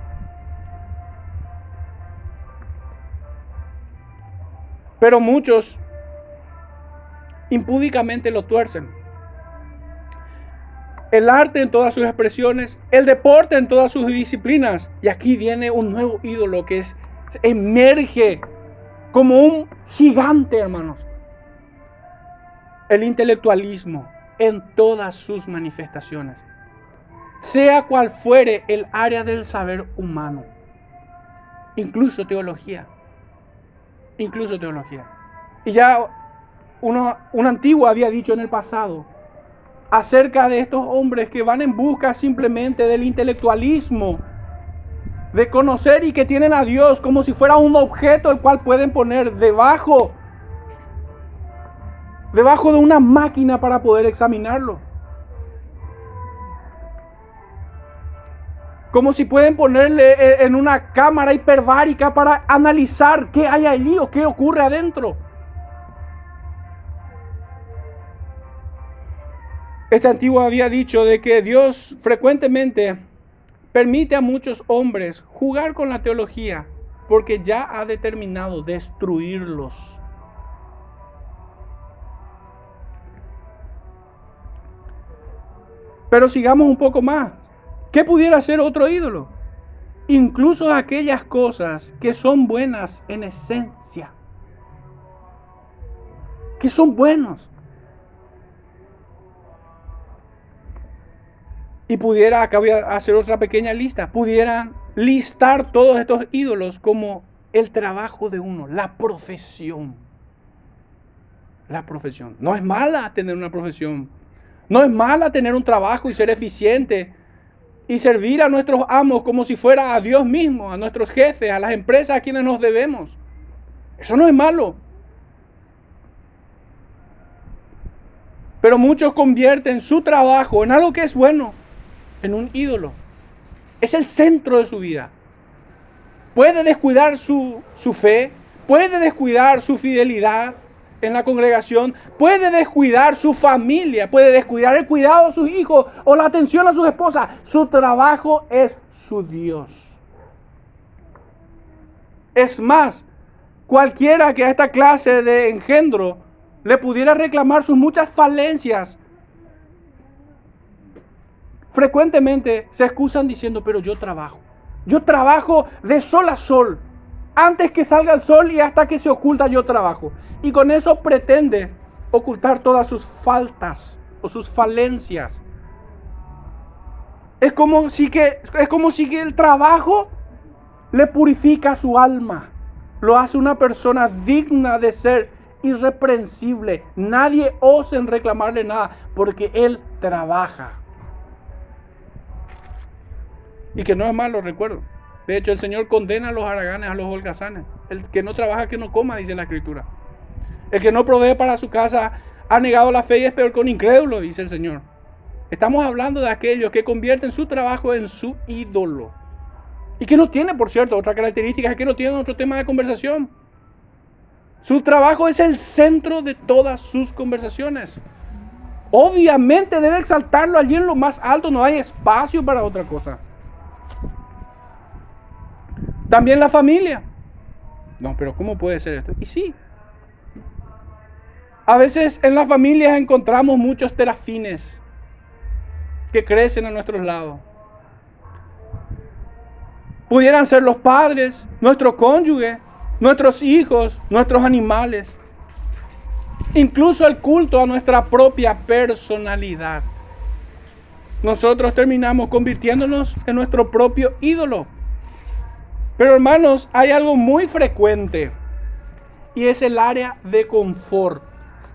Pero muchos impúdicamente lo tuercen. El arte en todas sus expresiones, el deporte en todas sus disciplinas. Y aquí viene un nuevo ídolo que es, emerge como un gigante, hermanos. El intelectualismo en todas sus manifestaciones. Sea cual fuere el área del saber humano. Incluso teología incluso teología. Y ya uno, un antiguo había dicho en el pasado acerca de estos hombres que van en busca simplemente del intelectualismo, de conocer y que tienen a Dios como si fuera un objeto el cual pueden poner debajo, debajo de una máquina para poder examinarlo. Como si pueden ponerle eh, en una cámara hiperbárica para analizar qué hay allí o qué ocurre adentro. Este antiguo había dicho de que Dios frecuentemente permite a muchos hombres jugar con la teología porque ya ha determinado destruirlos. Pero sigamos un poco más. ¿Qué pudiera ser otro ídolo? Incluso aquellas cosas que son buenas en esencia. Que son buenos. Y pudiera, acá voy a hacer otra pequeña lista, pudiera listar todos estos ídolos como el trabajo de uno, la profesión. La profesión. No es mala tener una profesión. No es mala tener un trabajo y ser eficiente y servir a nuestros amos como si fuera a Dios mismo, a nuestros jefes, a las empresas a quienes nos debemos. Eso no es malo. Pero muchos convierten su trabajo en algo que es bueno, en un ídolo. Es el centro de su vida. Puede descuidar su, su fe, puede descuidar su fidelidad, en la congregación, puede descuidar su familia, puede descuidar el cuidado de sus hijos o la atención a sus esposas. Su trabajo es su Dios. Es más, cualquiera que a esta clase de engendro le pudiera reclamar sus muchas falencias, frecuentemente se excusan diciendo, pero yo trabajo. Yo trabajo de sol a sol. Antes que salga el sol y hasta que se oculta yo trabajo. Y con eso pretende ocultar todas sus faltas o sus falencias. Es como si que, es como si el trabajo le purifica su alma. Lo hace una persona digna de ser irreprensible. Nadie osa en reclamarle nada porque él trabaja. Y que no es malo, recuerdo. De hecho, el Señor condena a los haraganes, a los holgazanes. El que no trabaja, que no coma, dice la Escritura. El que no provee para su casa, ha negado la fe y es peor con incrédulo, dice el Señor. Estamos hablando de aquellos que convierten su trabajo en su ídolo. Y que no tiene, por cierto, otra característica es que no tiene otro tema de conversación. Su trabajo es el centro de todas sus conversaciones. Obviamente debe exaltarlo allí en lo más alto, no hay espacio para otra cosa. También la familia. No, pero ¿cómo puede ser esto? Y sí. A veces en las familias encontramos muchos terafines que crecen a nuestros lados. Pudieran ser los padres, nuestro cónyuge, nuestros hijos, nuestros animales, incluso el culto a nuestra propia personalidad. Nosotros terminamos convirtiéndonos en nuestro propio ídolo. Pero hermanos, hay algo muy frecuente y es el área de confort.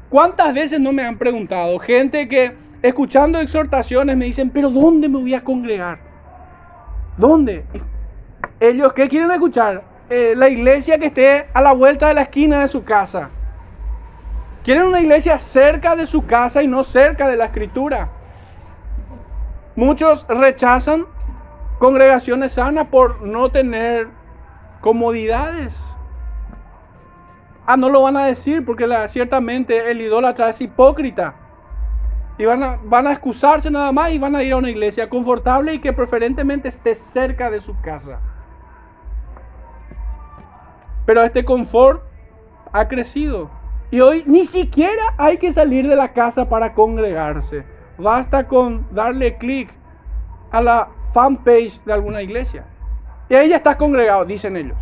¿Cuántas veces no me han preguntado gente que escuchando exhortaciones me dicen, pero ¿dónde me voy a congregar? ¿Dónde? Ellos, ¿qué quieren escuchar? Eh, la iglesia que esté a la vuelta de la esquina de su casa. Quieren una iglesia cerca de su casa y no cerca de la escritura. Muchos rechazan congregaciones sanas por no tener comodidades. Ah, no lo van a decir porque ciertamente el idólatra es hipócrita. Y van a, van a excusarse nada más y van a ir a una iglesia confortable y que preferentemente esté cerca de su casa. Pero este confort ha crecido. Y hoy ni siquiera hay que salir de la casa para congregarse. Basta con darle clic a la fanpage de alguna iglesia. Y ahí ya estás congregado, dicen ellos.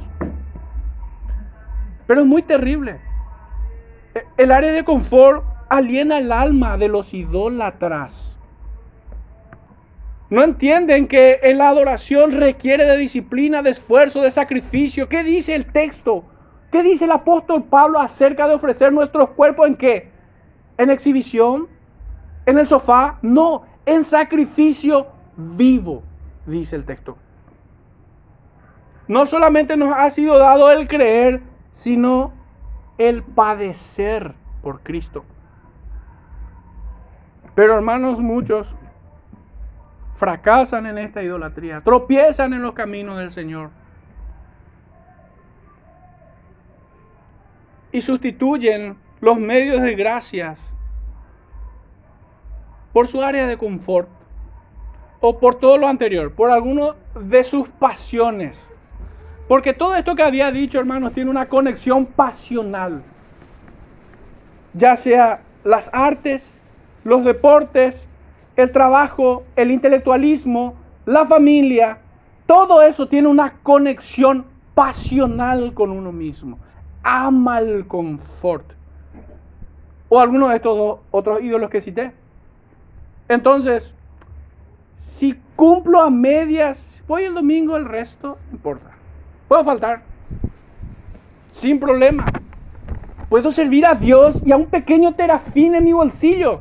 Pero es muy terrible. E, el área de confort aliena el alma de los idólatras. No entienden que la adoración requiere de disciplina, de esfuerzo, de sacrificio. ¿Qué dice el texto? ¿Qué dice el apóstol Pablo acerca de ofrecer nuestros cuerpos en qué? ¿En exhibición? ¿En el sofá? No, en sacrificio vivo, dice el texto. No solamente nos ha sido dado el creer, sino el padecer por Cristo. Pero hermanos, muchos fracasan en esta idolatría, tropiezan en los caminos del Señor. Y sustituyen los medios de gracias por su área de confort o por todo lo anterior, por alguno de sus pasiones. Porque todo esto que había dicho, hermanos, tiene una conexión pasional. Ya sea las artes, los deportes, el trabajo, el intelectualismo, la familia, todo eso tiene una conexión pasional con uno mismo. Ama el confort. O alguno de estos otros ídolos que cité. Entonces, si cumplo a medias, voy el domingo, el resto, no importa. Puedo faltar. Sin problema. Puedo servir a Dios y a un pequeño terafín en mi bolsillo.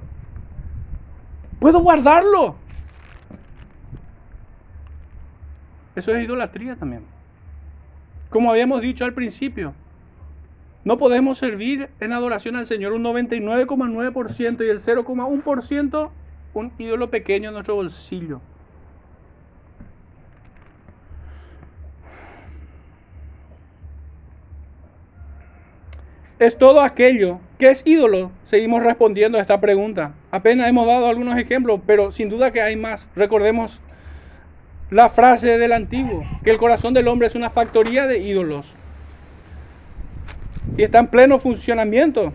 Puedo guardarlo. Eso es idolatría también. Como habíamos dicho al principio, no podemos servir en adoración al Señor un 99,9% y el 0,1% un ídolo pequeño en nuestro bolsillo. es todo aquello que es ídolo? Seguimos respondiendo a esta pregunta. Apenas hemos dado algunos ejemplos, pero sin duda que hay más. Recordemos la frase del antiguo, que el corazón del hombre es una factoría de ídolos. Y está en pleno funcionamiento.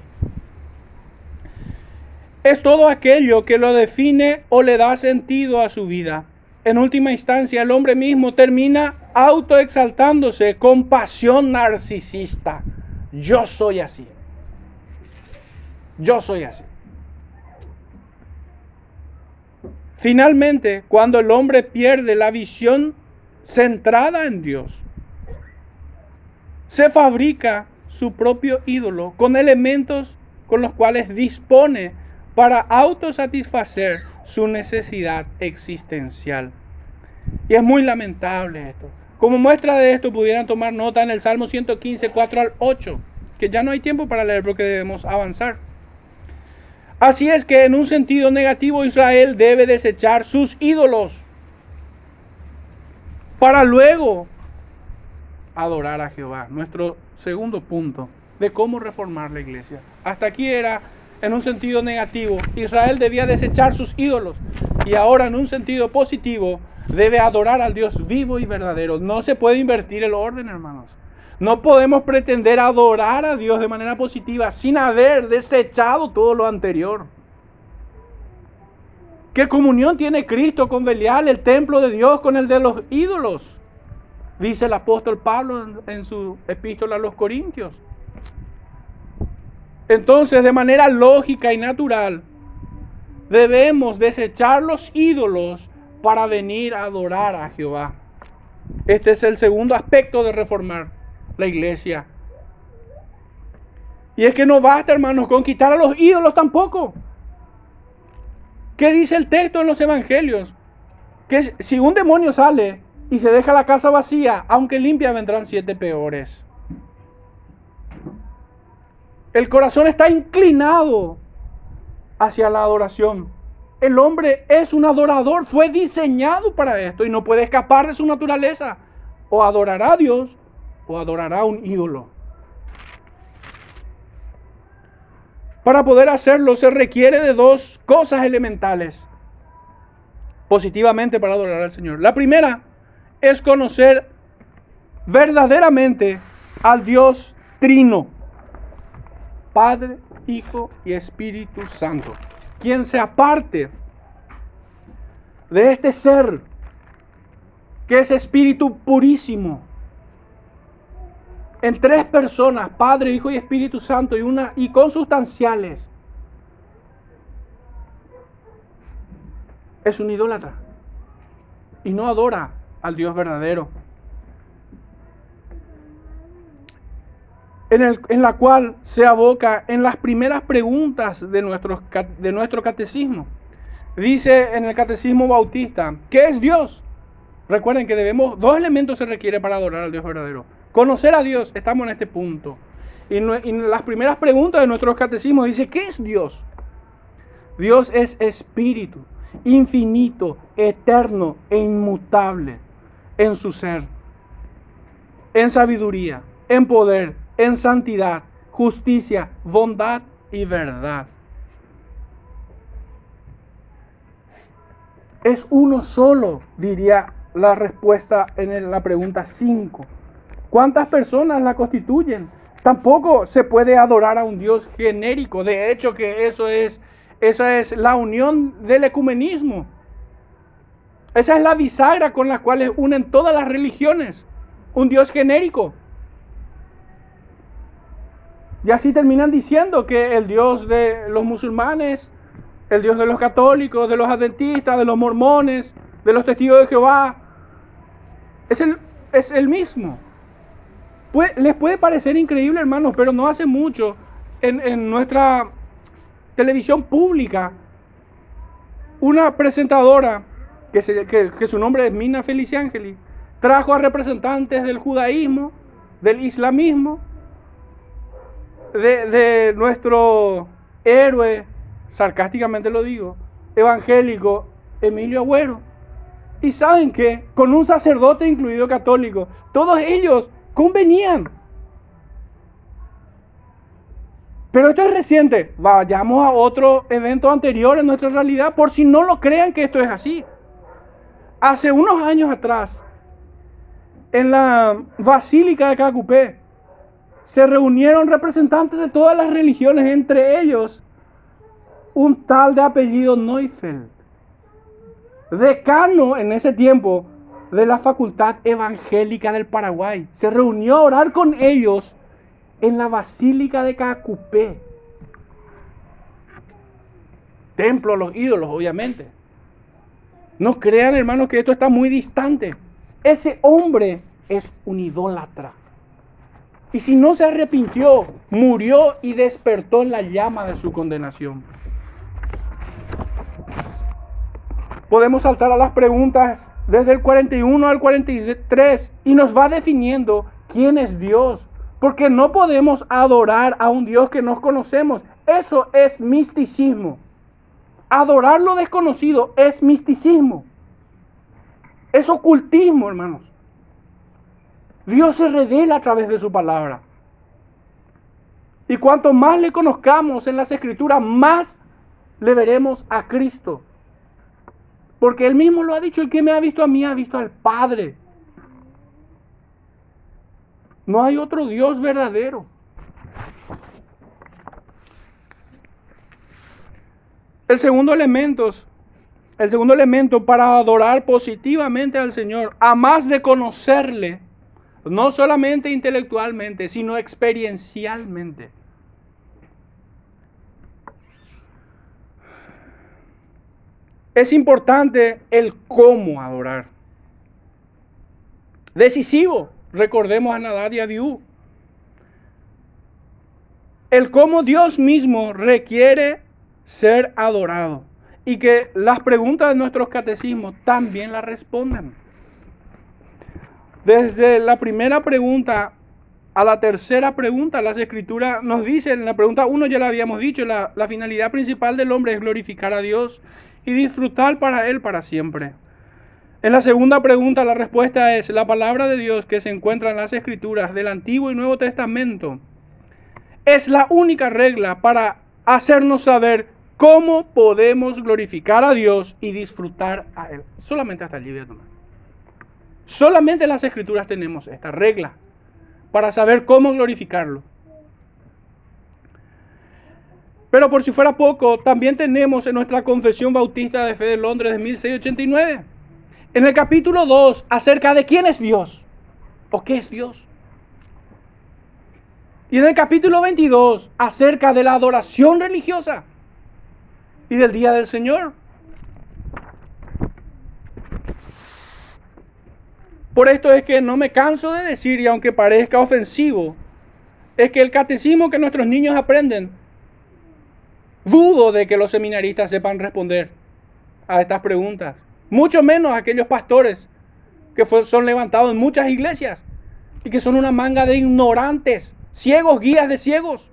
Es todo aquello que lo define o le da sentido a su vida. En última instancia, el hombre mismo termina autoexaltándose con pasión narcisista. Yo soy así. Yo soy así. Finalmente, cuando el hombre pierde la visión centrada en Dios, se fabrica su propio ídolo con elementos con los cuales dispone para autosatisfacer su necesidad existencial. Y es muy lamentable esto. Como muestra de esto pudieran tomar nota en el Salmo 115, 4 al 8, que ya no hay tiempo para leer porque debemos avanzar. Así es que en un sentido negativo Israel debe desechar sus ídolos para luego adorar a Jehová. Nuestro segundo punto de cómo reformar la iglesia. Hasta aquí era en un sentido negativo. Israel debía desechar sus ídolos y ahora en un sentido positivo debe adorar al Dios vivo y verdadero. No se puede invertir el orden, hermanos. No podemos pretender adorar a Dios de manera positiva sin haber desechado todo lo anterior. ¿Qué comunión tiene Cristo con Belial, el templo de Dios, con el de los ídolos? Dice el apóstol Pablo en, su epístola a los Corintios. Entonces, de manera lógica y natural, debemos desechar los ídolos para venir a adorar a Jehová. Este es el segundo aspecto de reformar la iglesia. Y es que no basta, hermanos, con quitar a los ídolos tampoco. ¿Qué dice el texto en los evangelios? Que si un demonio sale y se deja la casa vacía, aunque limpia, vendrán siete peores. El corazón está inclinado hacia la adoración. El hombre es un adorador, fue diseñado para esto y no puede escapar de su naturaleza. O adorará a Dios o adorará a un ídolo. Para poder hacerlo se requiere de dos cosas elementales positivamente para adorar al Señor. La primera es conocer verdaderamente al Dios Trino, Padre, Hijo y Espíritu Santo. Quien se aparte de este ser que es Espíritu purísimo, en tres personas, Padre, Hijo y Espíritu Santo, y, una, y consustanciales, es un idólatra y no adora al Dios verdadero. En, la cual se aboca en las primeras preguntas de, nuestro, de nuestro catecismo. Dice en el catecismo bautista, ¿qué es Dios? Recuerden que debemos, dos elementos se requiere para adorar al Dios verdadero. Conocer a Dios, estamos en este punto. Y, en las primeras preguntas de nuestros catecismos dice, ¿qué es Dios? Dios es espíritu, infinito, eterno e inmutable en su ser, en sabiduría, en poder, en santidad, justicia, bondad y verdad. Es uno solo, diría la respuesta en la pregunta 5. ¿Cuántas personas la constituyen? Tampoco se puede adorar a un Dios genérico. De hecho, que eso es, esa es la unión del ecumenismo. Esa es la bisagra con la cual unen todas las religiones. Un Dios genérico. Y así terminan diciendo que el Dios de los musulmanes, el Dios de los católicos, de los adventistas, de los mormones, de los testigos de Jehová, es el, es el mismo. Les puede parecer increíble, hermanos, pero no hace mucho en, nuestra televisión pública, una presentadora, que, su nombre es Mina Feliciangeli, trajo a representantes del judaísmo, del islamismo, de, nuestro héroe, sarcásticamente lo digo, evangélico Emilio Agüero. Y saben que con un sacerdote incluido católico, todos ellos convenían. Pero esto es reciente. Vayamos a otro evento anterior en nuestra realidad por si no lo crean que esto es así. Hace unos años atrás, en la Basílica de Cacupé, se reunieron representantes de todas las religiones, entre ellos un tal de apellido Neufeld, decano en ese tiempo de la Facultad Evangélica del Paraguay. Se reunió a orar con ellos en la Basílica de Cacupé. Templo a los ídolos, obviamente. No crean, hermanos, que esto está muy distante. Ese hombre es un idólatra. Y si no se arrepintió, murió y despertó en la llama de su condenación. Podemos saltar a las preguntas desde el 41 al 43 y nos va definiendo quién es Dios. Porque no podemos adorar a un Dios que no conocemos. eso es misticismo. Adorar lo desconocido es misticismo. Es ocultismo, hermanos. Dios se revela a través de su palabra. Y cuanto más le conozcamos en las escrituras, más le veremos a Cristo. Porque él mismo lo ha dicho, el que me ha visto a mí ha visto al Padre. No hay otro Dios verdadero. El segundo elemento, el segundo elemento para adorar positivamente al Señor, a más de conocerle, no solamente intelectualmente, sino experiencialmente. Es importante el cómo adorar. Decisivo, recordemos a Nadad y a Abiú. El cómo Dios mismo requiere ser adorado. Y que las preguntas de nuestros catecismos también las respondan. Desde la primera pregunta a la tercera pregunta, las escrituras nos dicen, en la pregunta uno ya la habíamos dicho, la, finalidad principal del hombre es glorificar a Dios y disfrutar para Él para siempre. En la segunda pregunta la respuesta es la palabra de Dios que se encuentra en las escrituras del Antiguo y Nuevo Testamento. Es la única regla para hacernos saber ¿Cómo podemos glorificar a Dios y disfrutar a Él? Solamente hasta allí voy a tomar. Solamente en las escrituras tenemos esta regla para saber cómo glorificarlo. Pero por si fuera poco, también tenemos en nuestra Confesión Bautista de Fe de Londres de 1689, en el capítulo 2, acerca de quién es Dios o qué es Dios. Y en el capítulo 22, acerca de la adoración religiosa y del día del Señor. Por esto es que no me canso de decir, y aunque parezca ofensivo, es que el catecismo que nuestros niños aprenden, dudo de que los seminaristas sepan responder a estas preguntas. Mucho menos aquellos pastores que son levantados en muchas iglesias y que son una manga de ignorantes, ciegos, guías de ciegos.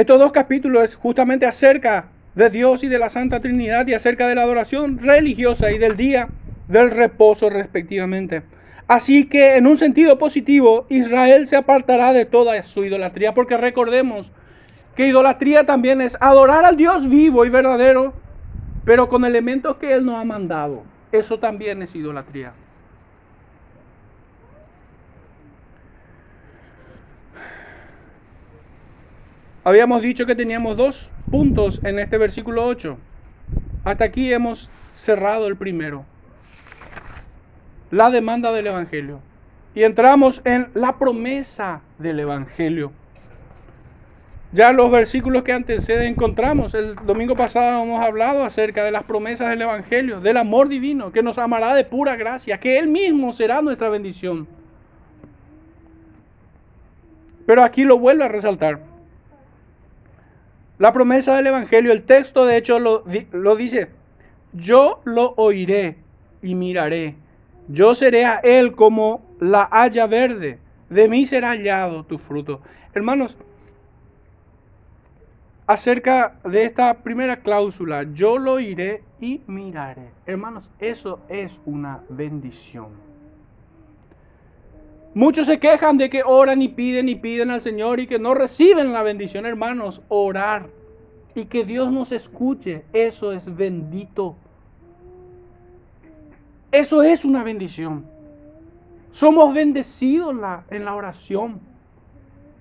Estos dos capítulos es justamente acerca de Dios y de la Santa Trinidad y acerca de la adoración religiosa y del día del reposo respectivamente. Así que en un sentido positivo, Israel se apartará de toda su idolatría, porque recordemos que idolatría también es adorar al Dios vivo y verdadero, pero con elementos que Él nos ha mandado. Eso también es idolatría. Habíamos dicho que teníamos dos puntos en este versículo 8. Hasta aquí hemos cerrado el primero. La demanda del Evangelio. Y entramos en la promesa del Evangelio. Ya los versículos que anteceden encontramos, el domingo pasado hemos hablado acerca de las promesas del Evangelio, del amor divino, que nos amará de pura gracia, que Él mismo será nuestra bendición. Pero aquí lo vuelvo a resaltar. La promesa del Evangelio, el texto de hecho lo, dice, yo lo oiré y miraré, yo seré a él como la haya verde, de mí será hallado tu fruto. Hermanos, acerca de esta primera cláusula, yo lo oiré y miraré. Hermanos, eso es una bendición. Muchos se quejan de que oran y piden y piden al Señor y que no reciben la bendición, hermanos. Orar y que Dios nos escuche, eso es bendito. Eso es una bendición. Somos bendecidos en la, oración.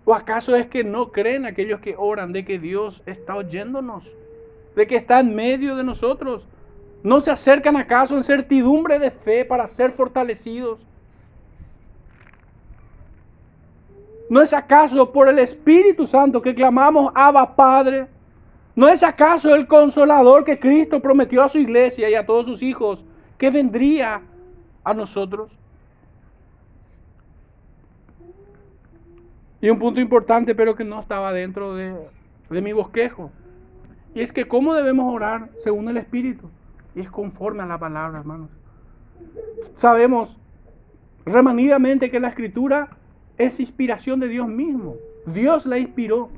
¿O acaso es que no creen aquellos que oran de que Dios está oyéndonos? De que está en medio de nosotros. ¿No se acercan acaso en certidumbre de fe para ser fortalecidos? ¿No es acaso por el Espíritu Santo que clamamos Abba Padre? ¿No es acaso el consolador que Cristo prometió a su iglesia y a todos sus hijos que vendría a nosotros? Y un punto importante, pero que no estaba dentro de, de mi bosquejo. Y es que cómo debemos orar según el Espíritu. Y es conforme a la palabra, hermanos. sabemos remanidamente que la escritura es inspiración de Dios mismo. Dios la inspiró.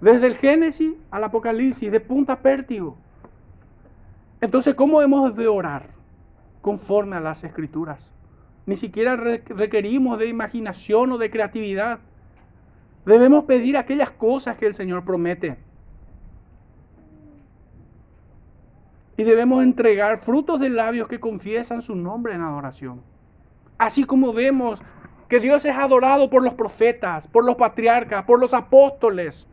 Desde el Génesis al Apocalipsis, de punta a pértigo. Entonces, ¿cómo hemos de orar? Conforme a las escrituras. Ni siquiera requerimos de imaginación o de creatividad. Debemos pedir aquellas cosas que el Señor promete. Y debemos entregar frutos de labios que confiesan su nombre en adoración. Así como vemos que Dios es adorado por los profetas, por los patriarcas, por los apóstoles.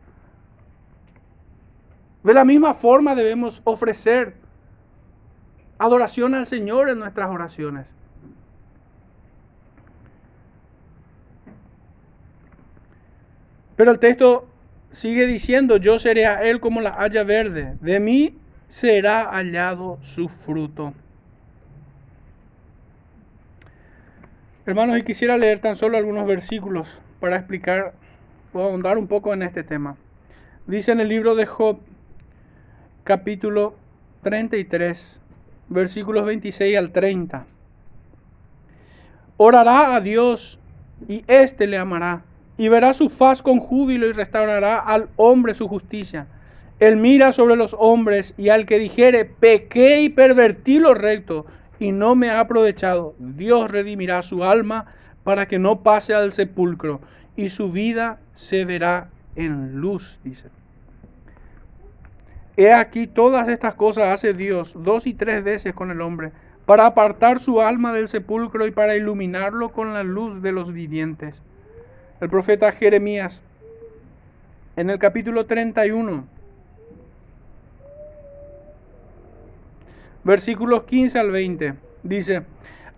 De la misma forma debemos ofrecer adoración al Señor en nuestras oraciones. Pero el texto sigue diciendo, yo seré a él como la haya verde, de mí será hallado su fruto. Hermanos, y quisiera leer tan solo algunos versículos para explicar o ahondar un poco en este tema. Dice en el libro de Job, capítulo 33, versículos 26 al 30. Orará a Dios y éste le amará, y verá su faz con júbilo y restaurará al hombre su justicia. Él mira sobre los hombres y al que dijere, pequé y pervertí lo recto y no me ha aprovechado, Dios redimirá su alma para que no pase al sepulcro y su vida se verá en luz, dice. He aquí todas estas cosas hace Dios dos y tres veces con el hombre, para apartar su alma del sepulcro y para iluminarlo con la luz de los vivientes. El profeta Jeremías, en el capítulo 31, versículos 15 al 20, dice,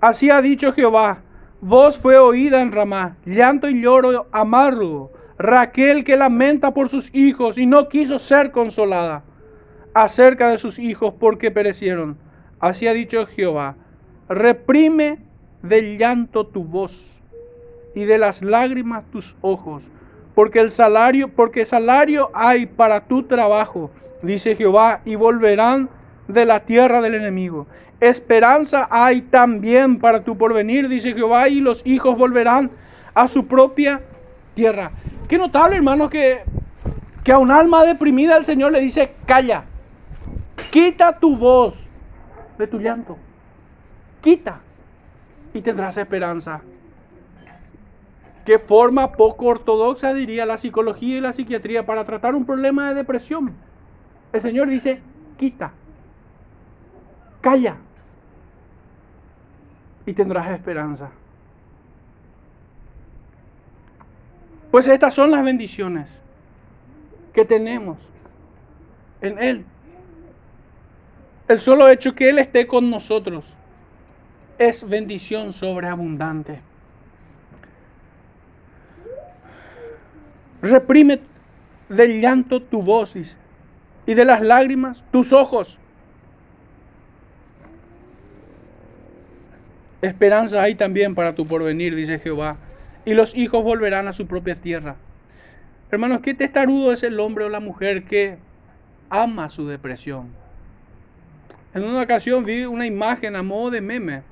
Así ha dicho Jehová, voz fue oída en Ramá, llanto y lloro amargo, Raquel que lamenta por sus hijos y no quiso ser consolada acerca de sus hijos porque perecieron. Así ha dicho Jehová, reprime del llanto tu voz y de las lágrimas tus ojos, porque el salario, porque salario hay para tu trabajo, dice Jehová, y volverán de la tierra del enemigo. Esperanza hay también para tu porvenir, dice Jehová, y los hijos volverán a su propia tierra. Qué notable, hermano, que, que a un alma deprimida el Señor le dice, calla, Quita tu voz de tu llanto. Quita y tendrás esperanza. ¿Qué forma poco ortodoxa diría la psicología y la psiquiatría para tratar un problema de depresión? El Señor dice, quita, calla y tendrás esperanza. Pues estas son las bendiciones que tenemos en Él. El solo hecho que Él esté con nosotros es bendición sobreabundante. Reprime del llanto tu voz, y de las lágrimas tus ojos. Esperanza hay también para tu porvenir, dice Jehová, y los hijos volverán a su propia tierra. Hermanos, qué testarudo es el hombre o la mujer que ama su depresión en una ocasión vi una imagen a modo de meme.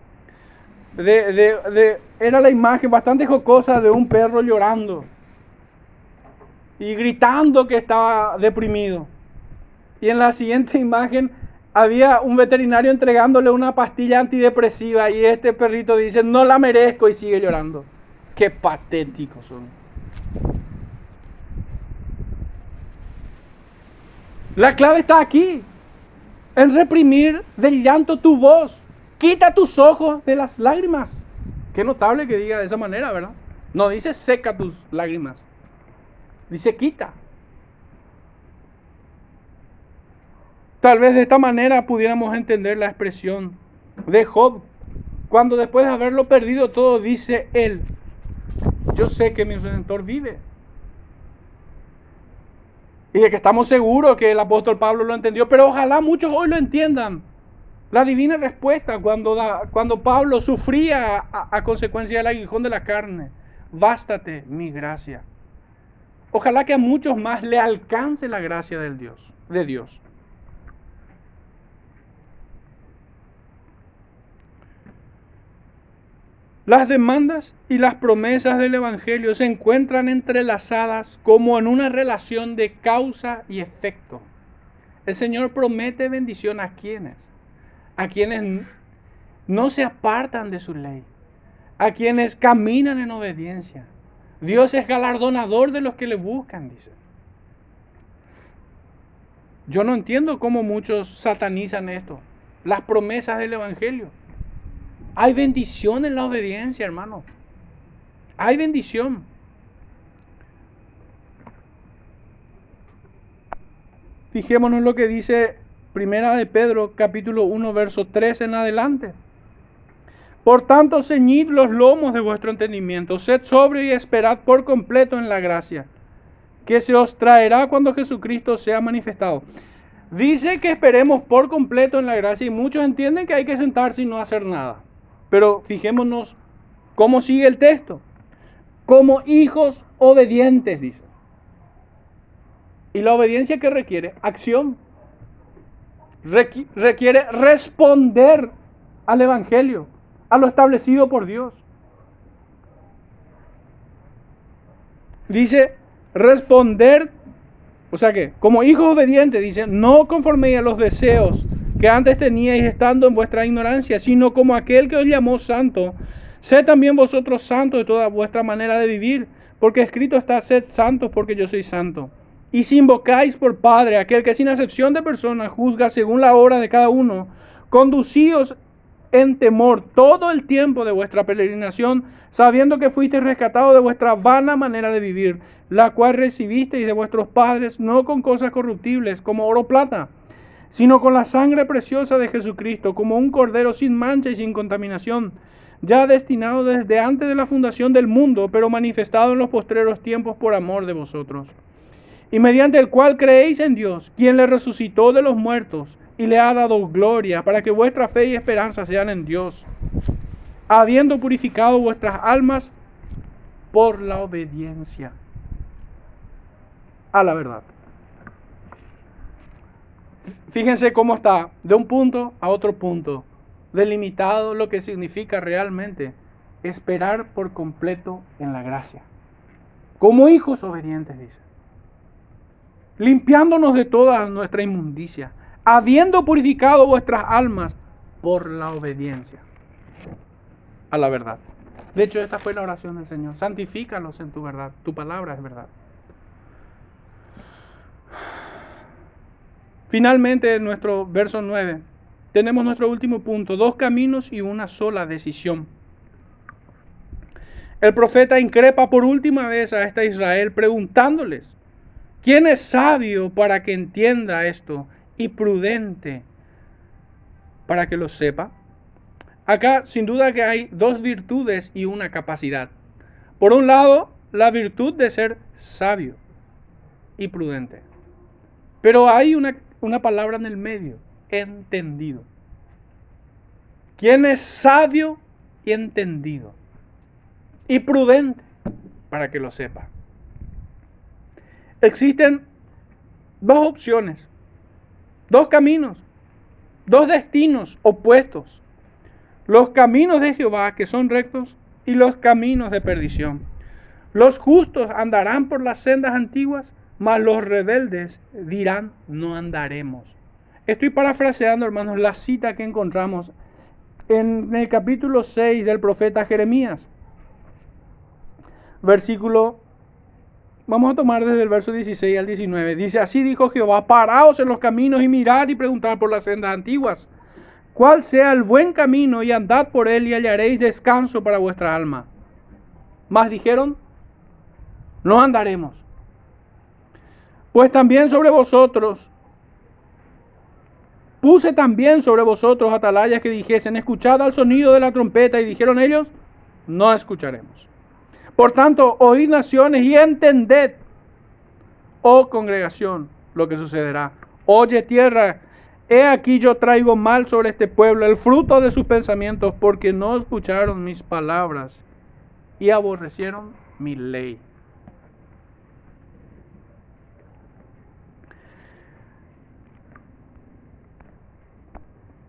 De, era la imagen bastante jocosa de un perro llorando y gritando que estaba deprimido. Y en la siguiente (laughs) imagen había un veterinario entregándole una pastilla antidepresiva y este perrito dice, no la merezco y sigue llorando. Qué patéticos son. La clave está aquí en reprimir del llanto tu voz. Quita tus ojos de las lágrimas. Qué notable que diga de esa manera, ¿verdad? No dice seca tus lágrimas. Dice quita. Tal vez de esta manera pudiéramos entender la expresión de Job. Cuando después de haberlo perdido todo dice él, yo sé que mi redentor vive y de que estamos seguros que el apóstol Pablo lo entendió, pero ojalá muchos hoy lo entiendan. La divina respuesta cuando, cuando Pablo sufría a, a consecuencia del aguijón de la carne, bástate mi gracia. Ojalá que a muchos más le alcance la gracia del Dios, de Dios. Las demandas y las promesas del Evangelio se encuentran entrelazadas como en una relación de causa y efecto. El Señor promete bendición a quienes, a quienes no se apartan de su ley, a quienes caminan en obediencia. Dios es galardonador de los que le buscan, dice. Yo no entiendo cómo muchos satanizan esto, las promesas del Evangelio. Hay bendición en la obediencia, hermano. Hay bendición. Fijémonos lo que dice Primera de Pedro, capítulo 1, verso 3 en adelante. Por tanto, ceñid los lomos de vuestro entendimiento, sed sobrio y esperad por completo en la gracia, que se os traerá cuando Jesucristo sea manifestado. Dice que esperemos por completo en la gracia y muchos entienden que hay que sentarse y no hacer nada. Pero fijémonos cómo sigue el texto. Como hijos obedientes, dice. Y la obediencia que requiere acción. Requiere responder al Evangelio, a lo establecido por Dios. Dice responder, o sea que como hijos obedientes, dice, no conforme a los deseos que antes teníais estando en vuestra ignorancia, sino como aquel que os llamó santo. Sed también vosotros santos de toda vuestra manera de vivir, porque escrito está, sed santos porque yo soy santo. Y si invocáis por Padre aquel que sin acepción de personas juzga según la hora de cada uno, conducíos en temor todo el tiempo de vuestra peregrinación, sabiendo que fuisteis rescatados de vuestra vana manera de vivir, la cual recibisteis de vuestros padres, no con cosas corruptibles como oro o plata, sino con la sangre preciosa de Jesucristo, como un cordero sin mancha y sin contaminación, ya destinado desde antes de la fundación del mundo, pero manifestado en los postreros tiempos por amor de vosotros, y mediante el cual creéis en Dios, quien le resucitó de los muertos y le ha dado gloria, para que vuestra fe y esperanza sean en Dios, habiendo purificado vuestras almas por la obediencia a la verdad. Fíjense cómo está de un punto a otro punto, delimitado lo que significa realmente esperar por completo en la gracia. Como hijos obedientes, dice. Limpiándonos de toda nuestra inmundicia, habiendo purificado vuestras almas por la obediencia a la verdad. De hecho, esta fue la oración del Señor. Santifícalos en tu verdad. Tu palabra es verdad. Finalmente, en nuestro verso 9, tenemos nuestro último punto, dos caminos y una sola decisión. El profeta increpa por última vez a esta Israel preguntándoles, ¿quién es sabio para que entienda esto y prudente para que lo sepa? Acá sin duda que hay dos virtudes y una capacidad. Por un lado, la virtud de ser sabio y prudente. Pero hay una una palabra en el medio, entendido. ¿Quién es sabio y entendido? Y prudente, para que lo sepa. Existen dos opciones, dos caminos, dos destinos opuestos. Los caminos de Jehová que son rectos y los caminos de perdición. Los justos andarán por las sendas antiguas mas los rebeldes dirán, no andaremos. Estoy parafraseando, hermanos, la cita que encontramos en el capítulo 6 del profeta Jeremías. Versículo, vamos a tomar desde el verso 16 al 19. Dice, así dijo Jehová, paraos en los caminos y mirad y preguntad por las sendas antiguas. Cuál sea el buen camino y andad por él y hallaréis descanso para vuestra alma. Mas dijeron, no andaremos. Pues también sobre vosotros, puse también sobre vosotros atalayas que dijesen, escuchad al sonido de la trompeta, y dijeron ellos, no escucharemos. Por tanto, oíd naciones y entended, oh congregación, lo que sucederá. Oye tierra, he aquí yo traigo mal sobre este pueblo, el fruto de sus pensamientos, porque no escucharon mis palabras y aborrecieron mi ley.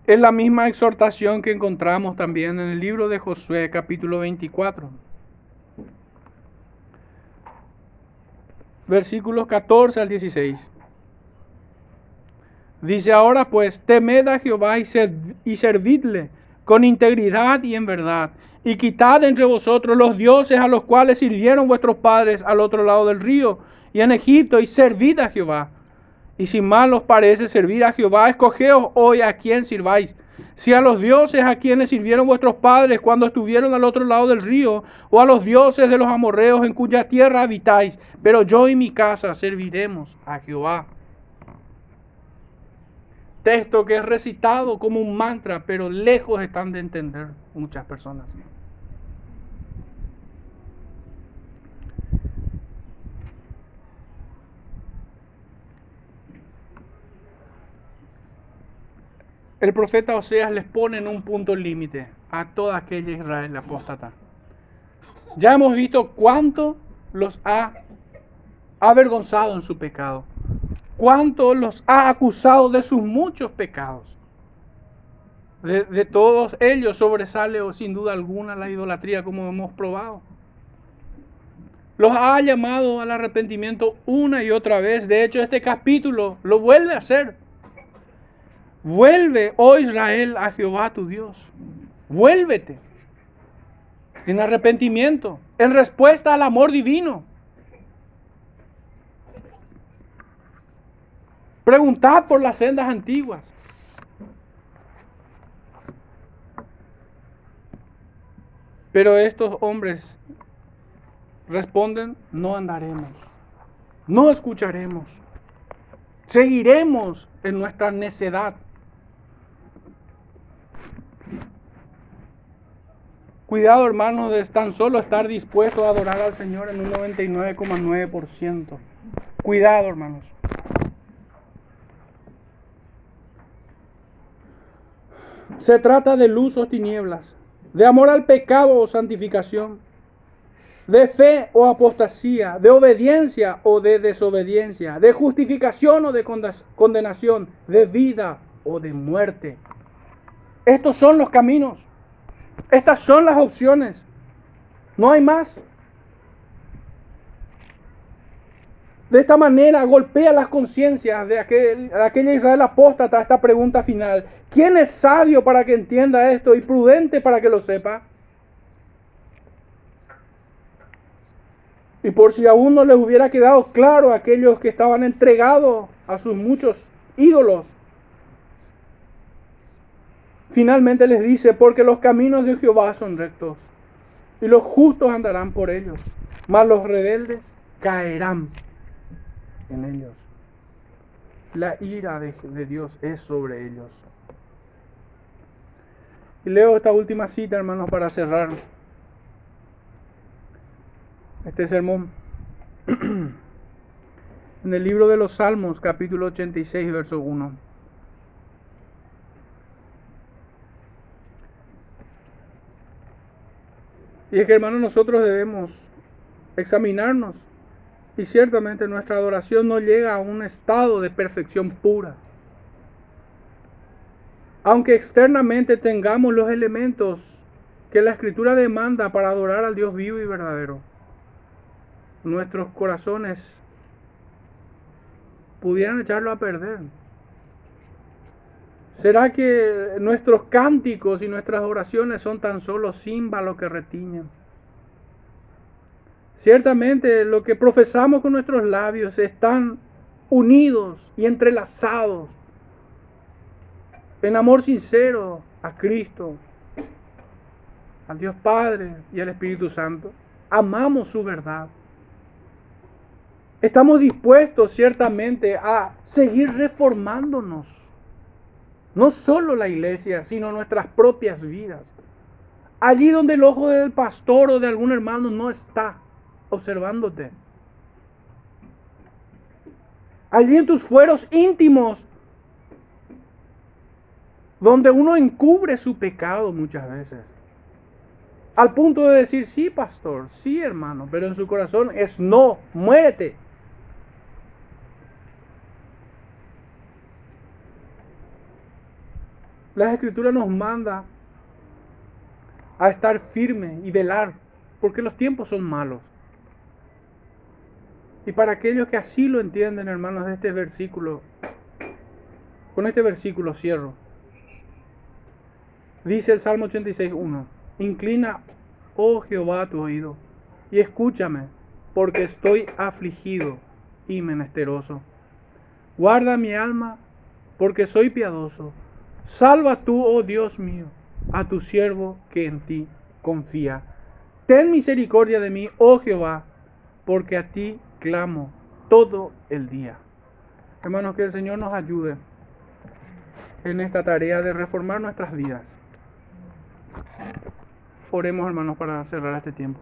Es la misma exhortación que encontramos también en el libro de Josué capítulo 24. Versículos 14 al 16. Dice ahora pues, temed a Jehová y, servidle con integridad y en verdad, y quitad entre vosotros los dioses a los cuales sirvieron vuestros padres al otro lado del río y en Egipto, y servid a Jehová. Y si mal os parece servir a Jehová, escogeos hoy a quién sirváis. Si a los dioses a quienes sirvieron vuestros padres cuando estuvieron al otro lado del río, o a los dioses de los amorreos en cuya tierra habitáis, pero yo y mi casa serviremos a Jehová texto que es recitado como un mantra, pero lejos están de entender muchas personas. El profeta Oseas les pone en un punto límite a toda aquella Israel apóstata. Ya hemos visto cuánto los ha avergonzado en su pecado cuánto los ha acusado de sus muchos pecados. De, todos ellos sobresale o sin duda alguna la idolatría como hemos probado. Los ha llamado al arrepentimiento una y otra vez. De hecho, este capítulo lo vuelve a hacer. Vuelve, oh Israel, a Jehová tu Dios. Vuélvete en arrepentimiento, en respuesta al amor divino. Preguntad por las sendas antiguas. Pero estos hombres responden, no andaremos, no escucharemos, seguiremos en nuestra necedad. Cuidado hermanos de tan solo estar dispuesto a adorar al Señor en un 99,9%. Cuidado hermanos. Se trata de luz o tinieblas, de amor al pecado o santificación, de fe o apostasía, de obediencia o de desobediencia, de justificación o de condenación, de vida o de muerte. Estos son los caminos. Estas son las opciones. No hay más. De esta manera golpea las conciencias de, aquel, de aquella Israel apóstata esta pregunta final. ¿Quién es sabio para que entienda esto y prudente para que lo sepa? Y por si aún no les hubiera quedado claro a aquellos que estaban entregados a sus muchos ídolos, finalmente les dice, porque los caminos de Jehová son rectos y los justos andarán por ellos, mas los rebeldes caerán en ellos. La ira de, Dios es sobre ellos. Y leo esta última cita, hermanos, para cerrar este sermón. (clears throat) en el libro de los Salmos, capítulo 86, verso 1. Y es que, hermanos, nosotros debemos examinarnos y ciertamente nuestra adoración no llega a un estado de perfección pura. Aunque externamente tengamos los elementos que la escritura demanda para adorar al Dios vivo y verdadero, nuestros corazones pudieran echarlo a perder. ¿Será que nuestros cánticos y nuestras oraciones son tan solo címbalos que retiñan? Ciertamente lo que profesamos con nuestros labios están unidos y entrelazados en amor sincero a Cristo, al Dios Padre y al Espíritu Santo. Amamos su verdad. Estamos dispuestos ciertamente a seguir reformándonos. No solo la iglesia, sino nuestras propias vidas. Allí donde el ojo del pastor o de algún hermano no está observándote. Allí en tus fueros íntimos, donde uno encubre su pecado muchas veces. Al punto de decir, sí, pastor, sí, hermano, pero en su corazón es no, muérete. La escritura nos manda a estar firme y velar, porque los tiempos son malos. Y para aquellos que así lo entienden, hermanos, de este versículo, con este versículo cierro. Dice el Salmo 86.1, inclina, oh Jehová, tu oído, y escúchame, porque estoy afligido y menesteroso. Guarda mi alma, porque soy piadoso. Salva tú, oh Dios mío, a tu siervo que en ti confía. Ten misericordia de mí, oh Jehová, porque a ti clamo todo el día. Hermanos, que el Señor nos ayude en esta tarea de reformar nuestras vidas. Oremos, hermanos, para cerrar este tiempo.